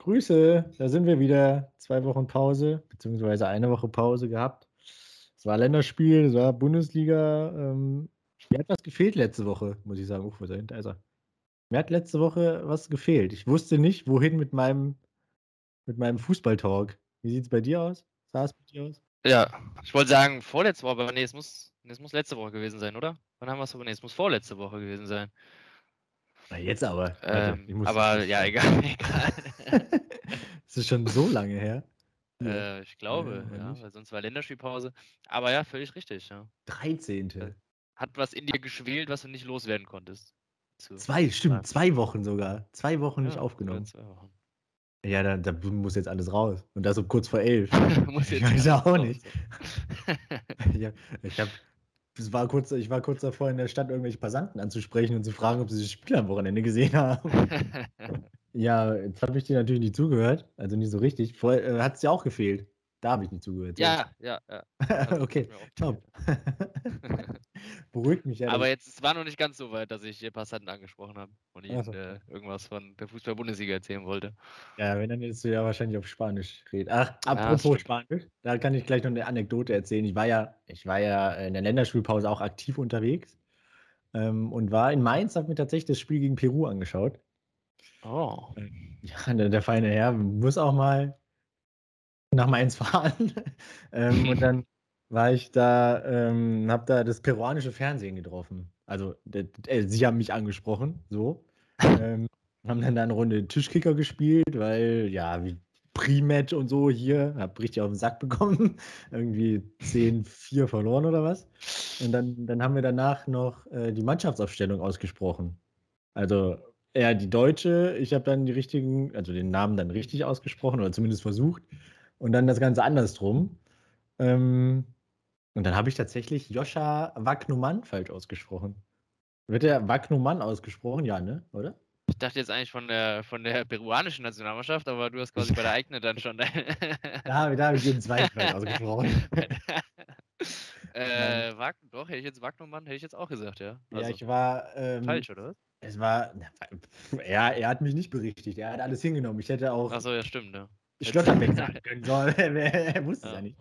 Grüße, da sind wir wieder. Zwei Wochen Pause, beziehungsweise eine Woche Pause gehabt. Es war Länderspiel, es war Bundesliga. Ähm, mir hat was gefehlt letzte Woche, muss ich sagen. Uff, wo ist er hinter? Er. Mir hat letzte Woche was gefehlt. Ich wusste nicht, wohin mit meinem, mit meinem Fußballtalk. Wie sieht es bei dir aus? Sah es bei dir aus? Ja, ich wollte sagen, vorletzte Woche, aber nee, es muss, es muss letzte Woche gewesen sein, oder? Wann haben wir es aber? Nee, es muss vorletzte Woche gewesen sein. Na, jetzt aber. Ähm, muss aber ja, egal, egal. Es ist schon so lange her. äh, ich glaube, Ja, ja, weil sonst war Länderspielpause. Aber ja, völlig richtig, ja. 13. Hat was in dir geschwelt, was du nicht loswerden konntest. Zu- Zwei, stimmt, Ja. zwei Wochen sogar. Zwei Wochen nicht aufgenommen. Wochen. Ja, da, da muss jetzt alles raus. Und das so kurz vor elf. Muss Ich jetzt weiß auch raus. nicht. ja, ich hab, es war kurz, ich war kurz davor, in der Stadt irgendwelche Passanten anzusprechen und zu fragen, ob sie das Spiel am Wochenende gesehen haben. ja, jetzt habe ich dir natürlich nicht zugehört. Also nicht so richtig. Vorher äh, hat es dir auch gefehlt. Da habe ich nicht zugehört. ja, ja, ja. das okay, top. Beruhigt mich ja. Aber jetzt, es war noch nicht ganz so weit, dass ich hier Passanten angesprochen habe und ihnen Ach so. äh, irgendwas von der Fußball-Bundesliga erzählen wollte. Ja, wenn dann jetzt du ja wahrscheinlich auf Spanisch reden. Ach, apropos stimmt. Spanisch, da kann ich gleich noch eine Anekdote erzählen. Ich war ja, ich war ja in der Länderspielpause auch aktiv unterwegs ähm, und war in Mainz, habe mir tatsächlich das Spiel gegen Peru angeschaut. Oh. Ja, der, der feine Herr muss auch mal nach Mainz fahren. ähm, und dann war ich da, ähm, habe da das peruanische Fernsehen getroffen. Also, äh, sie haben mich angesprochen, so. ähm, haben dann da eine Runde Tischkicker gespielt, weil, ja, wie Pre-Match und so hier, hab richtig auf den Sack bekommen. Irgendwie 10-4 verloren oder was. Und dann, dann haben wir danach noch äh, die Mannschaftsaufstellung ausgesprochen. Also er die deutsche, ich habe dann die richtigen, also den Namen dann richtig ausgesprochen oder zumindest versucht. Und dann das Ganze andersrum. Ähm, und dann habe ich tatsächlich Joscha Wagnumann falsch ausgesprochen. Wird der Wagnumann ausgesprochen? Ja, ne? Oder? Ich dachte jetzt eigentlich von der von der peruanischen Nationalmannschaft, aber du hast quasi bei der eigenen dann schon. Da, da habe ich jeden zweiten falsch ausgesprochen. äh, Wag doch, hätte ich jetzt Wagnumann, hätte ich jetzt auch gesagt, ja. ja, Also, ich war. Ähm, falsch, oder? Es war. na, Er, hat mich nicht berichtigt. Er hat alles hingenommen. Ich hätte auch Achso, ja, stimmt, ja. Schlotterbeck sagen können soll. er, wusste es Ja. ja nicht.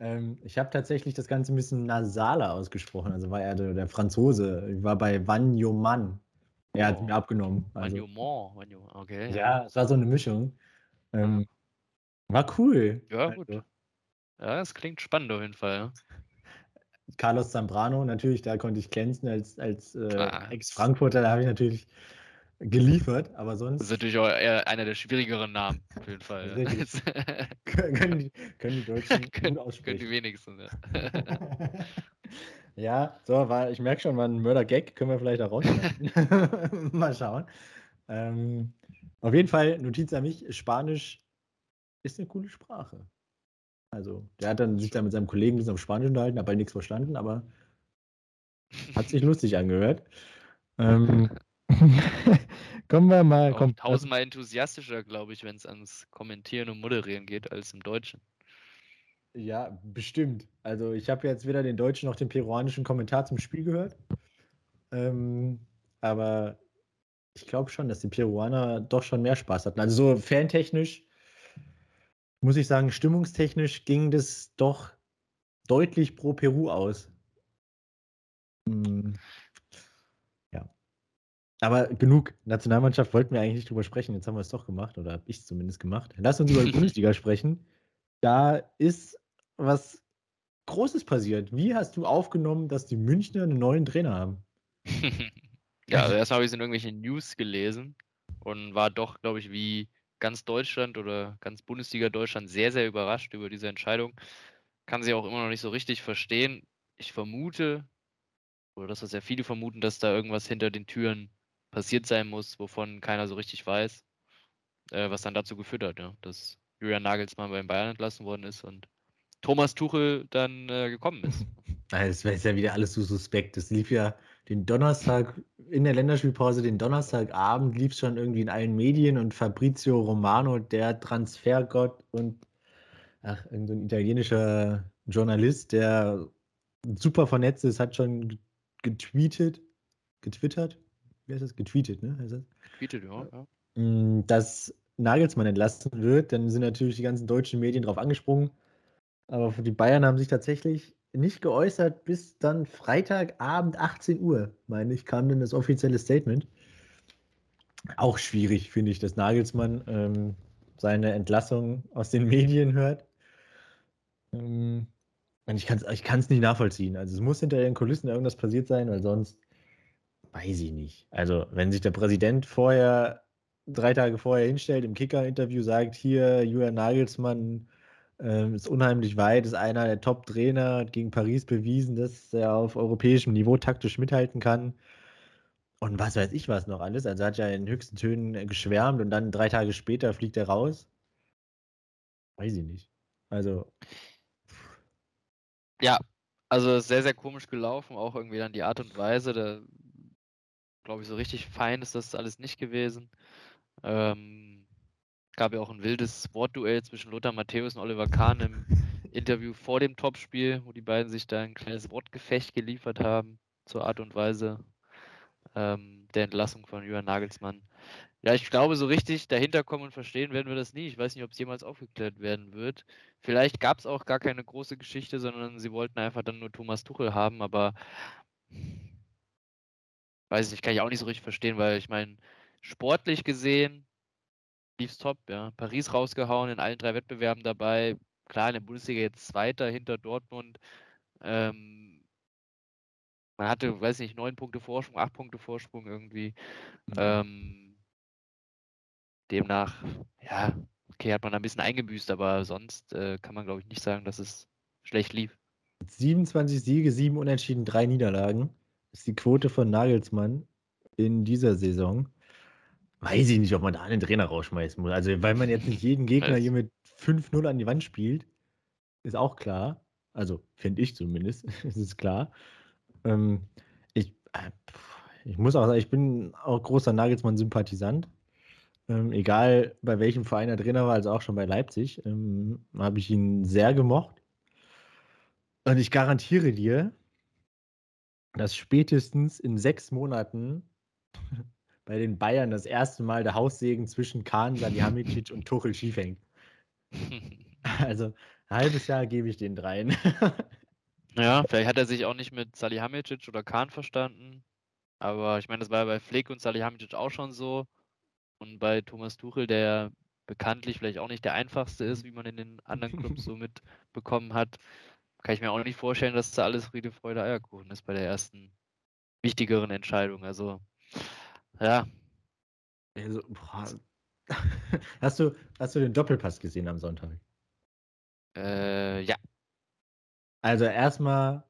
Ähm, ich habe tatsächlich das Ganze ein bisschen nasaler ausgesprochen. Also war er der, der Franzose. Ich war bei Vanyoman. Er hat Oh. mir abgenommen. Also, Magnon, Magnon, okay. ja, es war so eine Mischung. Ähm, war cool. Ja, gut. Also, Ja, das klingt spannend auf jeden Fall. Carlos Zambrano, natürlich, da konnte ich glänzen als, als äh. Ex-Frankfurter. Da habe ich natürlich geliefert. Aber Das sonst ist natürlich auch eher einer der schwierigeren Namen, auf jeden Fall. Können, die, können die Deutschen gut können, können die aussprechen. wenigsten. Ja. ja, so, war, ich merke schon, war ein Mörder-Gag, können wir vielleicht auch rausschneiden. Mal schauen. Ähm, auf jeden Fall, Notiz an mich, Spanisch ist eine coole Sprache. Also, der hat dann sich da mit seinem Kollegen ein bisschen auf Spanisch unterhalten, habe halt nichts verstanden, aber hat sich lustig angehört. Ähm, kommen wir mal, Auch kommt, tausendmal enthusiastischer, glaube ich, wenn es ans Kommentieren und Moderieren geht, als im Deutschen. Ja, bestimmt. Also ich habe jetzt weder den deutschen noch den peruanischen Kommentar zum Spiel gehört. Ähm, aber ich glaube schon, dass die Peruaner doch schon mehr Spaß hatten. Also so fantechnisch, muss ich sagen, stimmungstechnisch ging das doch deutlich pro Peru aus. Hm, Ja. Aber genug. Nationalmannschaft wollten wir eigentlich nicht drüber sprechen. Jetzt haben wir es doch gemacht, oder habe ich es zumindest gemacht. Lass uns über die Bundesliga sprechen. Da ist was Großes passiert. Wie hast du aufgenommen, dass die Münchner einen neuen Trainer haben? ja, also erstmal habe ich es in irgendwelchen News gelesen und war doch, glaube ich, wie ganz Deutschland oder ganz Bundesliga Deutschland sehr, sehr überrascht über diese Entscheidung. Kann sie auch immer noch nicht so richtig verstehen. Ich vermute, oder das, was ja viele vermuten, dass da irgendwas hinter den Türen passiert sein muss, wovon keiner so richtig weiß, äh, was dann dazu geführt hat, ja, dass Julian Nagelsmann beim Bayern entlassen worden ist und Thomas Tuchel dann äh, gekommen ist. Es wäre ja wieder alles so suspekt. Es lief ja den Donnerstag in der Länderspielpause, den Donnerstagabend lief schon irgendwie in allen Medien und Fabrizio Romano, der Transfergott und ach, irgendein italienischer Journalist, der super vernetzt ist, hat schon getweetet, getwittert, wie heißt das? Getweetet, ne? Heißt das? Tweetet, ja, ja. Mm, dass Nagelsmann entlassen wird, dann sind natürlich die ganzen deutschen Medien drauf angesprungen. Aber die Bayern haben sich tatsächlich nicht geäußert bis dann Freitagabend 18 Uhr, meine ich, kam dann das offizielle Statement. Auch schwierig, finde ich, dass Nagelsmann ähm, seine Entlassung aus den Medien hört. Ähm, ich kann es ich nicht nachvollziehen. Also es muss hinter den Kulissen irgendwas passiert sein, weil sonst weiß ich nicht. Also wenn sich der Präsident vorher, drei Tage vorher hinstellt, im Kicker-Interview sagt, hier, Julian Nagelsmann ähm, ist unheimlich weit, ist einer der Top-Trainer, hat gegen Paris bewiesen, dass er auf europäischem Niveau taktisch mithalten kann. Und was weiß ich was noch alles. Also hat ja in höchsten Tönen geschwärmt und dann drei Tage später fliegt er raus. Weiß ich nicht. Also. Ja, also sehr, sehr komisch gelaufen, auch irgendwie dann die Art und Weise. Da glaube ich, so richtig fein ist das alles nicht gewesen. Ähm, gab ja auch ein wildes Wortduell zwischen Lothar Matthäus und Oliver Kahn im Interview vor dem Topspiel, wo die beiden sich da ein kleines Wortgefecht geliefert haben zur Art und Weise ähm, der Entlassung von Jürgen Nagelsmann. Ja, ich glaube, so richtig dahinter kommen und verstehen werden wir das nie. Ich weiß nicht, ob es jemals aufgeklärt werden wird. Vielleicht gab es auch gar keine große Geschichte, sondern sie wollten einfach dann nur Thomas Tuchel haben, aber weiß ich kann ich auch nicht so richtig verstehen, weil ich meine, sportlich gesehen lief's top, ja. Paris rausgehauen, in allen drei Wettbewerben dabei. Klar, in der Bundesliga jetzt Zweiter hinter Dortmund. Ähm, man hatte, weiß nicht, neun Punkte Vorsprung, acht Punkte Vorsprung irgendwie. Mhm. Ähm, demnach, ja, okay, hat man ein bisschen eingebüßt, aber sonst äh, kann man, glaube ich, nicht sagen, dass es schlecht lief. 27 Siege, 7 Unentschieden, 3 Niederlagen ist die Quote von Nagelsmann in dieser Saison. Weiß ich nicht, ob man da einen Trainer rausschmeißen muss. Also, weil man jetzt nicht jeden Gegner hier mit 5-0 an die Wand spielt, ist auch klar. Also, finde ich zumindest, ist es klar. Ähm, ich, äh, ich muss auch sagen, ich bin auch großer Nagelsmann-Sympathisant. Ähm, egal bei welchem Verein er Trainer war, also auch schon bei Leipzig, ähm, habe ich ihn sehr gemocht. Und ich garantiere dir, dass spätestens in sechs Monaten bei den Bayern das erste Mal der Haussegen zwischen Kahn, Salihamidzic und Tuchel schief hängt. Also ein halbes Jahr gebe ich den dreien. Ja, vielleicht hat er sich auch nicht mit Salihamidzic oder Kahn verstanden. Aber ich meine, das war ja bei Flick und Salihamidzic auch schon so. Und bei Thomas Tuchel, der bekanntlich vielleicht auch nicht der einfachste ist, wie man in den anderen Clubs so mitbekommen hat, kann ich mir auch nicht vorstellen, dass da alles Friede, Freude, Eierkuchen ist bei der ersten wichtigeren Entscheidung. Also, ja. Also, hast, du, hast du den Doppelpass gesehen am Sonntag? Äh, ja. Also erstmal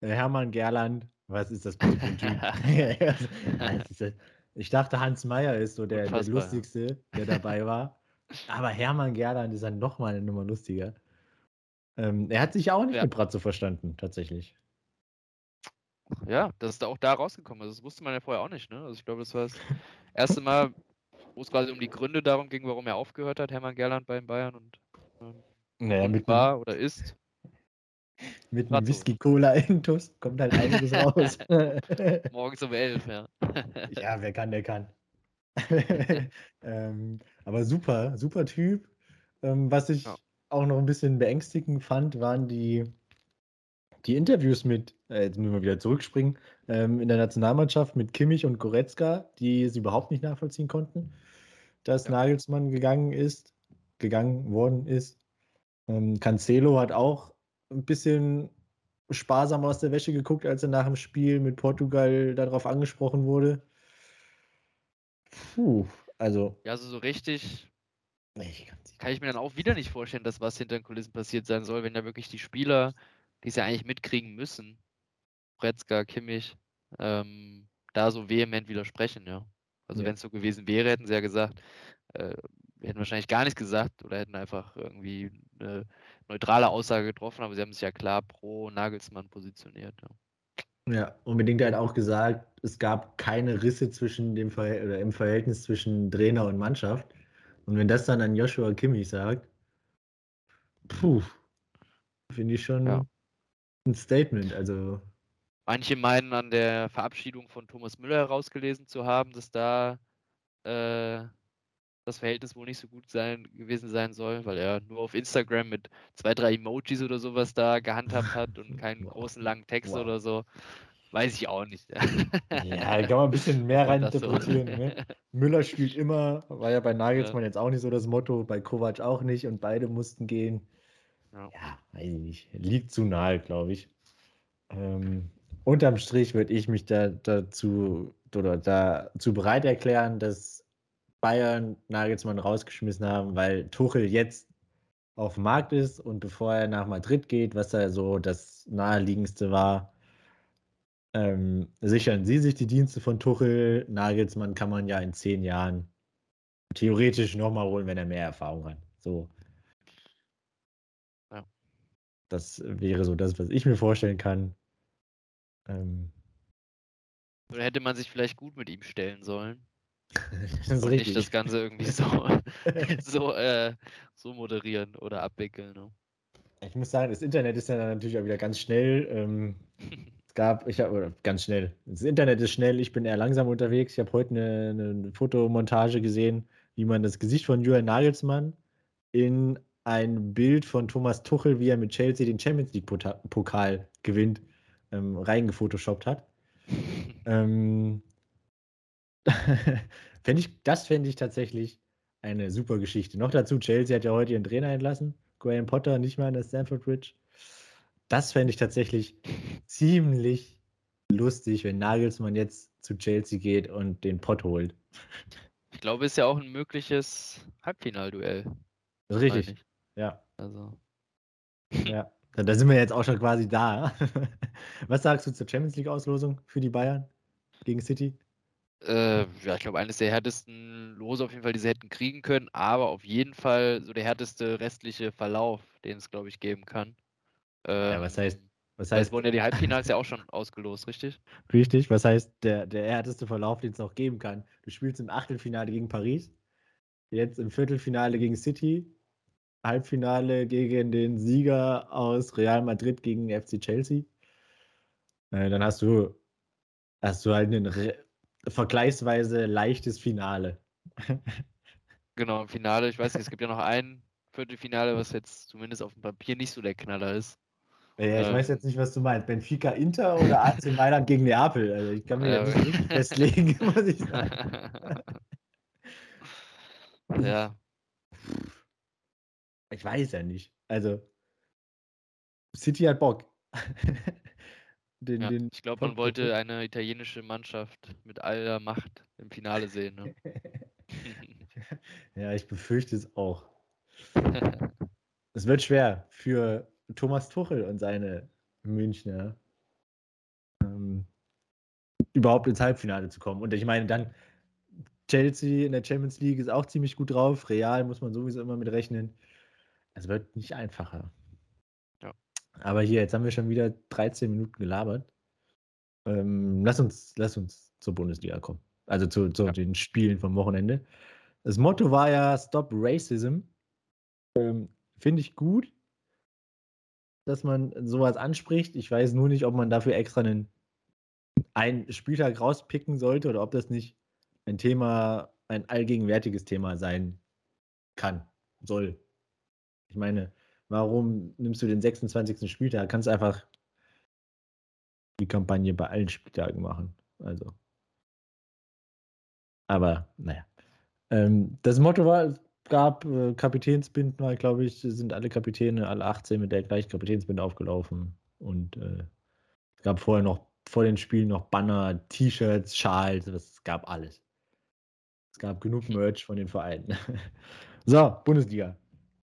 äh, Hermann Gerland, was ist das für ein Typ? ich dachte, Hans Meyer ist so der, der lustigste, der dabei war. Aber Hermann Gerland ist dann nochmal eine Nummer lustiger. Ähm, er hat sich auch nicht ja. mit Bratzo verstanden, tatsächlich. Ja, das ist auch da rausgekommen. Also das wusste man ja vorher auch nicht. Ne? Also ich glaube, das war das erste Mal, wo es quasi um die Gründe darum ging, warum er aufgehört hat, Hermann Gerland bei den Bayern und ähm, naja, mit war oder ist. Mit einem Whisky-Cola-Intus kommt halt einiges raus. Morgens um elf, ja. ja, wer kann, der kann. ähm, aber super, super Typ. Ähm, was ich ja auch noch ein bisschen beängstigend fand, waren die, die Interviews mit, äh, jetzt müssen wir wieder zurückspringen, ähm, in der Nationalmannschaft mit Kimmich und Goretzka, die sie überhaupt nicht nachvollziehen konnten, dass ja. Nagelsmann gegangen ist, gegangen worden ist. Ähm, Cancelo hat auch ein bisschen sparsam aus der Wäsche geguckt, als er nach dem Spiel mit Portugal darauf angesprochen wurde. Puh, also. Ja, also so richtig ich kann ich mir dann auch wieder nicht vorstellen, dass was hinter den Kulissen passiert sein soll, wenn ja wirklich die Spieler, die es ja eigentlich mitkriegen müssen, Bretzka, Kimmich, ähm, da so vehement widersprechen, ja. Also ja. wenn es so gewesen wäre, hätten sie ja gesagt, äh, wir hätten wahrscheinlich gar nichts gesagt oder hätten einfach irgendwie eine neutrale Aussage getroffen, aber sie haben sich ja klar pro Nagelsmann positioniert. Ja. Ja, unbedingt halt auch gesagt, es gab keine Risse zwischen dem Verhält oder im Verhältnis zwischen Trainer und Mannschaft. Und wenn das dann an Joshua Kimmich sagt, puh, finde ich schon ja. Ein Statement. Also. Manche meinen an der Verabschiedung von Thomas Müller herausgelesen zu haben, dass da äh, das Verhältnis wohl nicht so gut sein, gewesen sein soll, weil er nur auf Instagram mit zwei, drei Emojis oder sowas da gehandhabt hat und keinen wow. großen langen Text wow. oder so. Weiß ich auch nicht. ja, da kann man ein bisschen mehr reininterpretieren. So. Ne? Müller spielt immer, war ja bei Nagelsmann ja. jetzt auch nicht so das Motto, bei Kovac auch nicht und beide mussten gehen. Ja, weiß ich nicht. Liegt zu nahe, glaube ich. Ähm, unterm Strich würde ich mich da dazu oder dazu bereit erklären, dass Bayern Nagelsmann rausgeschmissen haben, weil Tuchel jetzt auf dem Markt ist und bevor er nach Madrid geht, was da so das naheliegendste war, ähm, sichern Sie sich die Dienste von Tuchel. Nagelsmann kann man ja in zehn Jahren theoretisch nochmal holen, wenn er mehr Erfahrung hat. So. Das wäre so das, was ich mir vorstellen kann. Ähm, Oder hätte man sich vielleicht gut mit ihm stellen sollen? das und richtig. nicht das Ganze irgendwie so, so, äh, so moderieren oder abwickeln. Ne? Ich muss sagen, das Internet ist ja dann natürlich auch wieder ganz schnell. Ähm, es gab, ich habe, ganz schnell. Das Internet ist schnell, ich bin eher langsam unterwegs. Ich habe heute eine, eine, Fotomontage gesehen, wie man das Gesicht von Julian Nagelsmann in ein Bild von Thomas Tuchel, wie er mit Chelsea den Champions League-Pokal gewinnt, ähm, reingefotoshoppt hat. ähm, fänd ich, das fände ich tatsächlich eine super Geschichte. Noch dazu, Chelsea hat ja heute ihren Trainer entlassen. Graham Potter nicht mehr in der Stanford Bridge. Das fände ich tatsächlich ziemlich lustig, wenn Nagelsmann jetzt zu Chelsea geht und den Pott holt. Ich glaube, es ist ja auch ein mögliches Halbfinalduell. Richtig. Ja. Also. Ja. Da sind wir jetzt auch schon quasi da. Was sagst du zur Champions League-Auslosung für die Bayern gegen City? Äh, ja, ich glaube, eines der härtesten Lose auf jeden Fall, die sie hätten kriegen können, aber auf jeden Fall so der härteste restliche Verlauf, den es, glaube ich, geben kann. Ähm, ja, was heißt, was heißt. Es wurden ja die Halbfinals ja auch schon ausgelost, richtig? Richtig, was heißt der, der härteste Verlauf, den es noch geben kann? Du spielst im Achtelfinale gegen Paris, jetzt im Viertelfinale gegen City, Halbfinale gegen den Sieger aus Real Madrid gegen FC Chelsea. Äh, dann hast du, hast du halt ein vergleichsweise leichtes Finale. genau, im Finale, ich weiß nicht, es gibt ja noch ein Viertelfinale, was jetzt zumindest auf dem Papier nicht so der Knaller ist. Ja, ich ähm, weiß jetzt nicht, was du meinst. Benfica Inter oder AC Mailand gegen Neapel? Also ich kann mir ja, jetzt nicht richtig festlegen, muss ich sagen. ja. Ich weiß ja nicht. Also, City hat Bock. den, ja, den ich glaube, man wollte eine italienische Mannschaft mit aller Macht im Finale sehen. Ne? ja, ich befürchte es auch. es wird schwer für Thomas Tuchel und seine Münchner ähm, überhaupt ins Halbfinale zu kommen. Und ich meine, dann Chelsea in der Champions League ist auch ziemlich gut drauf. Real muss man sowieso immer mit rechnen. Es wird nicht einfacher. Ja. Aber hier, jetzt haben wir schon wieder 13 Minuten gelabert. Ähm, lass, uns, lass uns zur Bundesliga kommen. Also zu, zu ja. den Spielen vom Wochenende. Das Motto war ja Stop Racism. Ähm, Finde ich gut, dass man sowas anspricht. Ich weiß nur nicht, ob man dafür extra einen, einen Spieltag rauspicken sollte oder ob das nicht ein Thema, ein allgegenwärtiges Thema sein kann, soll. Ich meine, warum nimmst du den 26. Spieltag? Kannst einfach die Kampagne bei allen Spieltagen machen. Also. Aber, naja. Ähm, das Motto war, gab äh, Kapitänsbinden, weil, glaube ich, sind alle Kapitäne, alle 18 mit der gleichen Kapitänsbinde aufgelaufen. Und äh, es gab vorher noch, vor den Spielen noch Banner, T-Shirts, Schals, es gab alles. Es gab genug Merch von den Vereinen. so, Bundesliga.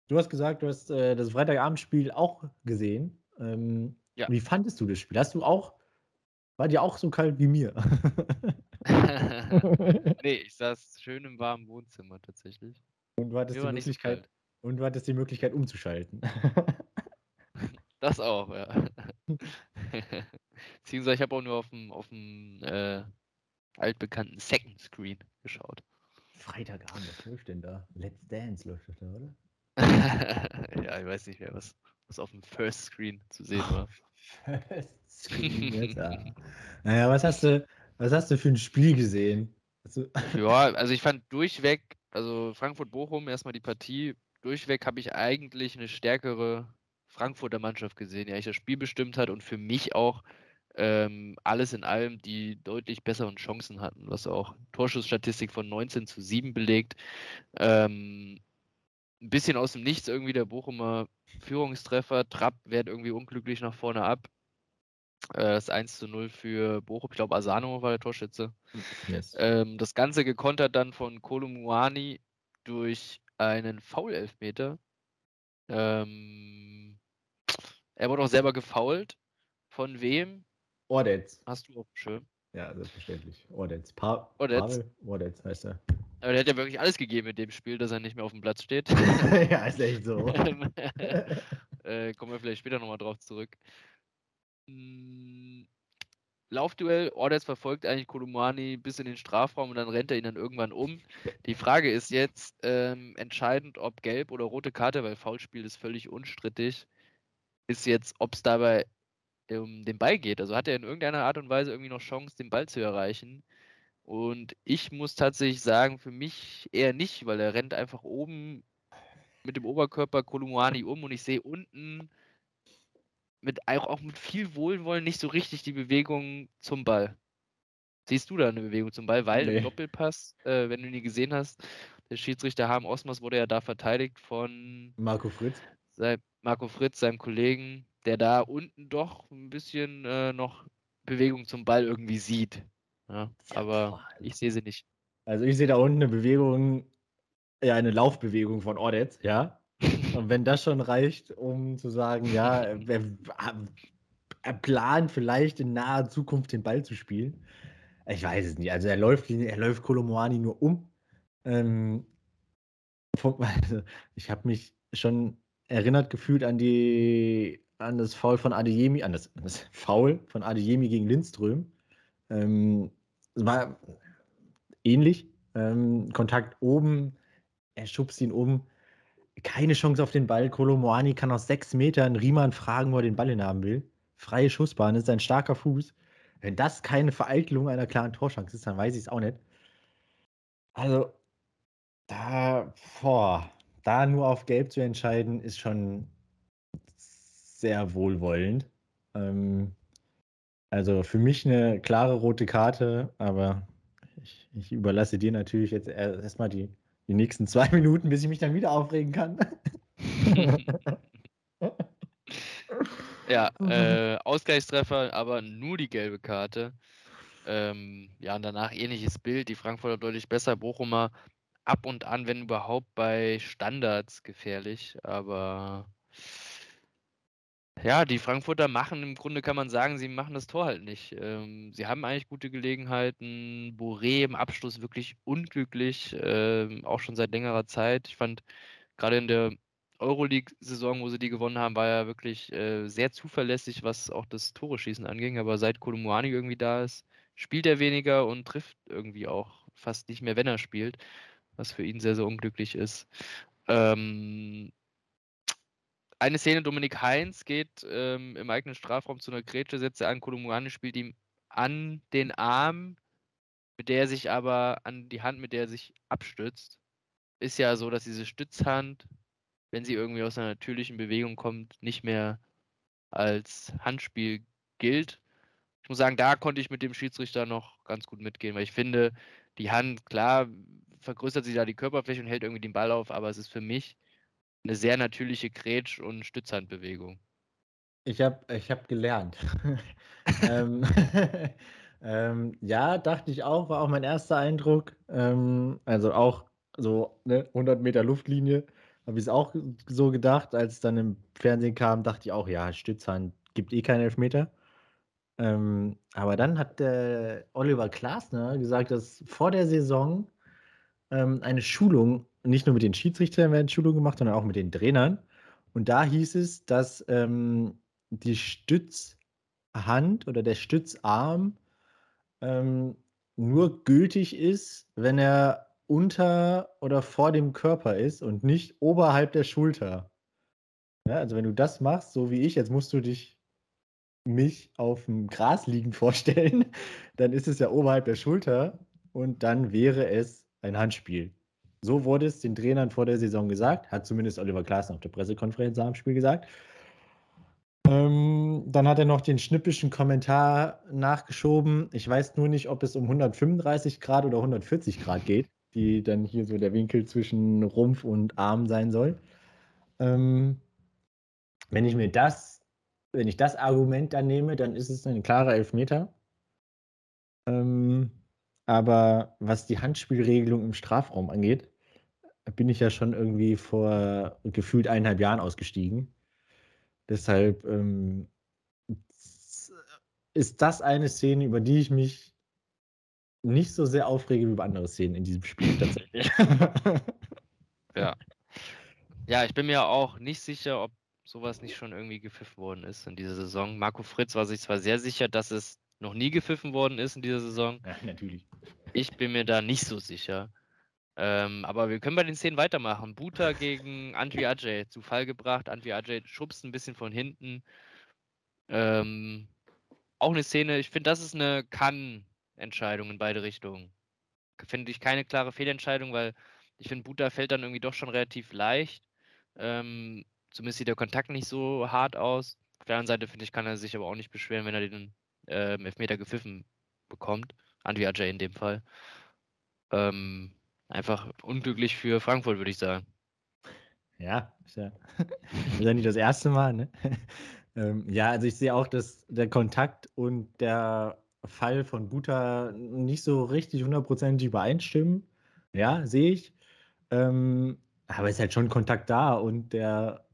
Du hast gesagt, du hast äh, das Freitagabendspiel auch gesehen. Ähm, ja. Wie fandest du das Spiel? Hast du auch, war dir auch so kalt wie mir? nee, ich saß schön im warmen Wohnzimmer tatsächlich. Und du hattest, die Möglichkeit, so und du hattest die Möglichkeit umzuschalten. das auch, ja. Beziehungsweise ich habe auch nur auf dem, auf dem äh, altbekannten Second Screen geschaut. Freitagabend, was läuft denn da? Let's Dance läuft das da, oder? ja, ich weiß nicht mehr, was, was auf dem First Screen zu sehen war. First Screen, jetzt, ja. Naja, was hast du, was hast du für ein Spiel gesehen? ja, also ich fand durchweg also Frankfurt-Bochum, erstmal die Partie. Durchweg habe ich eigentlich eine stärkere Frankfurter Mannschaft gesehen, die eigentlich das Spiel bestimmt hat und für mich auch ähm, alles in allem die deutlich besseren Chancen hatten, was auch Torschussstatistik von 19 zu 7 belegt. Ähm, ein bisschen aus dem Nichts irgendwie der Bochumer Führungstreffer. Trapp wehrt irgendwie unglücklich nach vorne ab. Äh, das 1 zu 0 für Bochum. Ich glaube, Asano war der Torschütze. Yes. Ähm, das Ganze gekontert dann von Kolumuani durch einen Foul-Elfmeter. Ähm, er wurde auch selber gefoult. Von wem? Ordetz. Hast du dem Schirm? Ja, selbstverständlich. Ordetz. Pa Ordetz. Pavel Ordetz heißt er. Aber der hat ja wirklich alles gegeben in dem Spiel, dass er nicht mehr auf dem Platz steht. ja, ist echt so. äh, kommen wir vielleicht später nochmal drauf zurück. Hm, Laufduell, Ordetz verfolgt eigentlich Kolumani bis in den Strafraum und dann rennt er ihn dann irgendwann um. Die Frage ist jetzt ähm, entscheidend, ob gelb oder rote Karte, weil Foulspiel ist völlig unstrittig, ist jetzt, ob es dabei um den Ball geht. Also hat er in irgendeiner Art und Weise irgendwie noch Chance, den Ball zu erreichen. Und ich muss tatsächlich sagen, für mich eher nicht, weil er rennt einfach oben mit dem Oberkörper Kolumuani um und ich sehe unten mit auch, auch mit viel Wohlwollen nicht so richtig die Bewegung zum Ball. Siehst du da eine Bewegung zum Ball? Weil nee. im Doppelpass, äh, wenn du ihn gesehen hast, der Schiedsrichter Harm Osmos wurde ja da verteidigt von Marco Fritz. Sein, Marco Fritz, seinem Kollegen, der da unten doch ein bisschen äh, noch Bewegung zum Ball irgendwie sieht. Ja, aber ich sehe sie nicht. Also ich sehe da unten eine Bewegung, ja, eine Laufbewegung von Ordetz, ja. Und wenn das schon reicht, um zu sagen, ja, er, er plant vielleicht in naher Zukunft den Ball zu spielen. Ich weiß es nicht. Also er läuft, er läuft Kolomoani nur um. Ähm, also ich habe mich schon erinnert gefühlt an die an das Foul von Adeyemi, an das, an das Foul von Adeyemi gegen Lindström. Ähm, war ähnlich. Ähm, Kontakt oben, er schubst ihn um. Keine Chance auf den Ball. Kolo Moani kann aus sechs Metern Riemann fragen, wo er den Ball hinhaben will. Freie Schussbahn, ist ein starker Fuß. Wenn das keine Vereitelung einer klaren Torschance ist, dann weiß ich es auch nicht. Also, da, boah, da nur auf Gelb zu entscheiden, ist schon sehr wohlwollend. Ähm, also für mich eine klare rote Karte, aber ich, ich überlasse dir natürlich jetzt erstmal die, die nächsten zwei Minuten, bis ich mich dann wieder aufregen kann. ja, äh, Ausgleichstreffer, aber nur die gelbe Karte. Ähm, ja, und danach ähnliches Bild. Die Frankfurter deutlich besser. Bochumer ab und an, wenn überhaupt, bei Standards gefährlich. Aber ja, die Frankfurter machen im Grunde kann man sagen, sie machen das Tor halt nicht. Ähm, sie haben eigentlich gute Gelegenheiten. Boré im Abschluss wirklich unglücklich, ähm, auch schon seit längerer Zeit. Ich fand gerade in der Euroleague-Saison, wo sie die gewonnen haben, war er wirklich äh, sehr zuverlässig, was auch das Tore-Schießen anging. Aber seit Kolumuani irgendwie da ist, spielt er weniger und trifft irgendwie auch fast nicht mehr, wenn er spielt, was für ihn sehr, sehr unglücklich ist. Ähm, eine Szene, Dominik Heinz geht ähm, im eigenen Strafraum zu einer Grätsche, setzt er an, Kolumani spielt ihm an den Arm, mit der er sich aber, an die Hand, mit der er sich abstützt. Ist ja so, dass diese Stützhand, wenn sie irgendwie aus einer natürlichen Bewegung kommt, nicht mehr als Handspiel gilt. Ich muss sagen, da konnte ich mit dem Schiedsrichter noch ganz gut mitgehen, weil ich finde, die Hand, klar, vergrößert sich da die Körperfläche und hält irgendwie den Ball auf, aber es ist für mich eine sehr natürliche Grätsch- und Stützhandbewegung. Ich habe ich hab gelernt. ähm, ähm, ja, dachte ich auch, war auch mein erster Eindruck. Ähm, also auch so ne, 100 Meter Luftlinie, habe ich es auch so gedacht. Als es dann im Fernsehen kam, dachte ich auch, ja, Stützhand gibt eh keinen Elfmeter. Ähm, aber dann hat der Oliver Klasner gesagt, dass vor der Saison ähm, eine Schulung nicht nur mit den Schiedsrichtern werden Schulungen gemacht, sondern auch mit den Trainern. Und da hieß es, dass ähm, die Stützhand oder der Stützarm ähm, nur gültig ist, wenn er unter oder vor dem Körper ist und nicht oberhalb der Schulter. Ja, also wenn du das machst, so wie ich, jetzt musst du dich mich auf dem Gras liegen vorstellen, dann ist es ja oberhalb der Schulter und dann wäre es ein Handspiel. So wurde es den Trainern vor der Saison gesagt, hat zumindest Oliver Klaas auf der Pressekonferenz am Spiel gesagt. Ähm, dann hat er noch den schnippischen Kommentar nachgeschoben. Ich weiß nur nicht, ob es um 135 Grad oder 140 Grad geht, die dann hier so der Winkel zwischen Rumpf und Arm sein soll. Ähm, wenn ich mir das, wenn ich das Argument dann nehme, dann ist es ein klarer Elfmeter. Ähm, aber was die Handspielregelung im Strafraum angeht, bin ich ja schon irgendwie vor gefühlt eineinhalb Jahren ausgestiegen. Deshalb ähm, ist das eine Szene, über die ich mich nicht so sehr aufrege wie über andere Szenen in diesem Spiel tatsächlich. ja. Ja, ich bin mir auch nicht sicher, ob sowas nicht schon irgendwie gepfiffen worden ist in dieser Saison. Marco Fritz war sich zwar sehr sicher, dass es noch nie gepfiffen worden ist in dieser Saison. Ja, natürlich. Ich bin mir da nicht so sicher. Ähm, aber wir können bei den Szenen weitermachen. Buta gegen Antwi Ajay zu Fall gebracht. Antwi Ajay schubst ein bisschen von hinten. Ähm, auch eine Szene, ich finde, das ist eine Kann-Entscheidung in beide Richtungen. Finde ich keine klare Fehlentscheidung, weil ich finde, Buta fällt dann irgendwie doch schon relativ leicht. Ähm, zumindest sieht der Kontakt nicht so hart aus. Auf der anderen Seite, finde ich, kann er sich aber auch nicht beschweren, wenn er den äh, Elfmeter gepfiffen bekommt. Antwi Ajay in dem Fall. Ähm, einfach unglücklich für Frankfurt, würde ich sagen. Ja, ist ja, ist ja nicht das erste Mal. Ne? ähm, ja, also ich sehe auch, dass der Kontakt und der Fall von Buta nicht so richtig hundertprozentig übereinstimmen. Ja, sehe ich. Ähm, aber es ist halt schon Kontakt da und der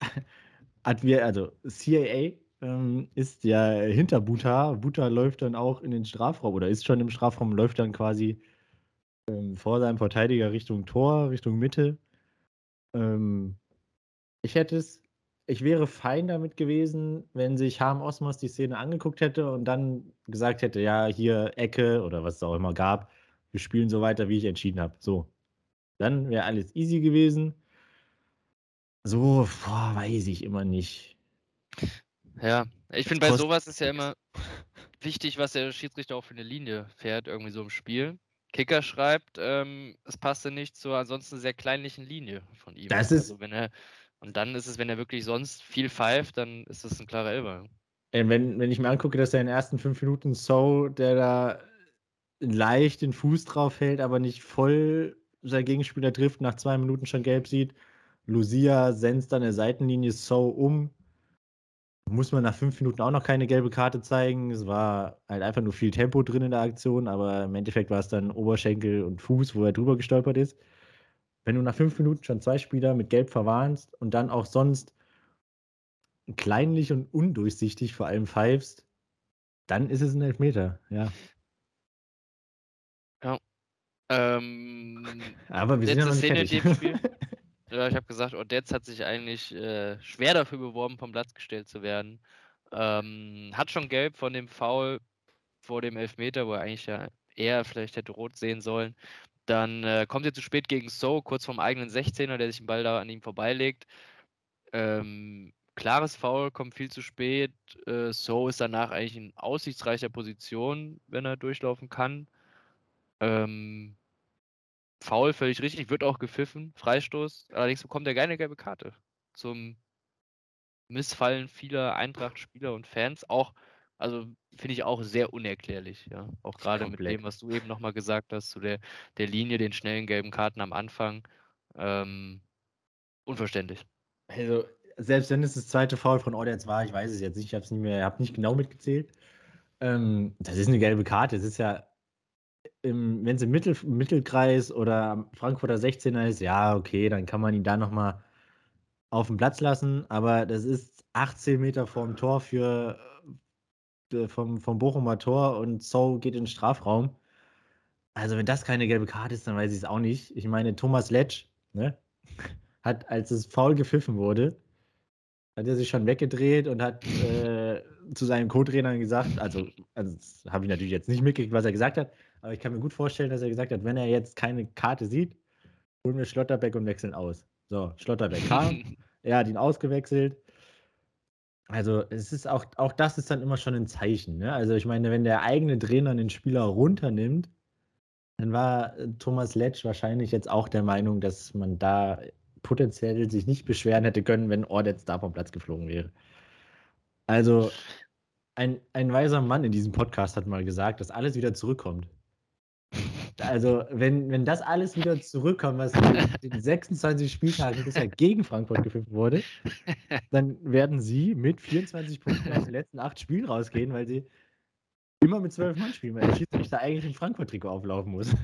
hat wir, also CAA ähm, ist ja hinter Buta. Buta läuft dann auch in den Strafraum oder ist schon im Strafraum, läuft dann quasi ähm, vor seinem Verteidiger Richtung Tor, Richtung Mitte. Ähm, ich hätte es, ich wäre fein damit gewesen, wenn sich Harm Osmos die Szene angeguckt hätte und dann gesagt hätte, ja, hier Ecke oder was es auch immer gab, wir spielen so weiter, wie ich entschieden habe. So. Dann wäre alles easy gewesen. So, boah, weiß ich immer nicht. Ja, ich finde bei sowas ist ja immer wichtig, was der Schiedsrichter auch für eine Linie fährt, irgendwie so im Spiel. Kicker schreibt, ähm, es passte nicht zur ansonsten sehr kleinlichen Linie von ihm. Das ist. Also wenn er, und dann ist es, wenn er wirklich sonst viel pfeift, dann ist es ein klarer Elber. Wenn, wenn ich mir angucke, dass er in den ersten fünf Minuten So, der da leicht den Fuß drauf hält, aber nicht voll sein Gegenspieler trifft, nach zwei Minuten schon gelb sieht. Lucia senzt an der Seitenlinie So um, muss man nach fünf Minuten auch noch keine gelbe Karte zeigen. Es war halt einfach nur viel Tempo drin in der Aktion, aber im Endeffekt war es dann Oberschenkel und Fuß, wo er drüber gestolpert ist. Wenn du nach fünf Minuten schon zwei Spieler mit Gelb verwarnst und dann auch sonst kleinlich und undurchsichtig vor allem pfeifst, dann ist es ein Elfmeter, ja. Ja. Ähm, aber wir sind ja noch nicht Szene fertig. Ja, ich habe gesagt, Odetz hat sich eigentlich äh, schwer dafür beworben, vom Platz gestellt zu werden. Ähm, hat schon gelb von dem Foul vor dem Elfmeter, wo er eigentlich ja eher vielleicht hätte rot sehen sollen. Dann äh, kommt er zu spät gegen So, kurz vom eigenen 16er, der sich den Ball da an ihm vorbeilegt. Ähm, klares Foul, kommt viel zu spät. Äh, so ist danach eigentlich in aussichtsreicher Position, wenn er durchlaufen kann. Ähm, Foul, völlig richtig, wird auch gepfiffen, Freistoß. Allerdings bekommt er keine gelbe Karte. Zum Missfallen vieler Eintracht-Spieler und Fans. Auch, also finde ich auch sehr unerklärlich, ja. Auch gerade mit dem, was du eben nochmal gesagt hast, zu der, der Linie, den schnellen gelben Karten am Anfang. Ähm, unverständlich. Also, selbst wenn es das zweite Foul von Ordetz war, ich weiß es jetzt nicht, ich habe es nicht mehr, habe nicht genau mitgezählt. Ähm, das ist eine gelbe Karte. Das ist ja wenn es im Mittel, Mittelkreis oder Frankfurter 16er ist, ja, okay, dann kann man ihn da nochmal auf den Platz lassen, aber das ist 18 Meter vorm Tor für, für vom, vom Bochumer Tor und So geht in den Strafraum. Also, wenn das keine gelbe Karte ist, dann weiß ich es auch nicht. Ich meine, Thomas Letsch ne, hat, als es faul gepfiffen wurde, hat er sich schon weggedreht und hat äh, zu seinen Co-Trainern gesagt, also, also habe ich natürlich jetzt nicht mitgekriegt, was er gesagt hat, aber ich kann mir gut vorstellen, dass er gesagt hat, wenn er jetzt keine Karte sieht, holen wir Schlotterbeck und wechseln aus. So, Schlotterbeck kam, er hat ihn ausgewechselt. Also es ist auch, auch das ist dann immer schon ein Zeichen. Ne? Also ich meine, wenn der eigene Trainer den Spieler runternimmt, Dann war äh, Thomas Letsch wahrscheinlich jetzt auch der Meinung, dass man da potenziell sich nicht beschweren hätte können, wenn Ordetz da vom Platz geflogen wäre. Also, ein, ein weiser Mann in diesem Podcast hat mal gesagt, dass alles wieder zurückkommt. Also, wenn, wenn das alles wieder zurückkommt, was in den 26 Spieltagen bisher gegen Frankfurt gepfiffen wurde, dann werden sie mit 24 Punkten aus den letzten acht Spielen rausgehen, weil sie immer mit zwölf Mann spielen, weil der Schiedsrichter eigentlich im Frankfurt-Trikot auflaufen muss.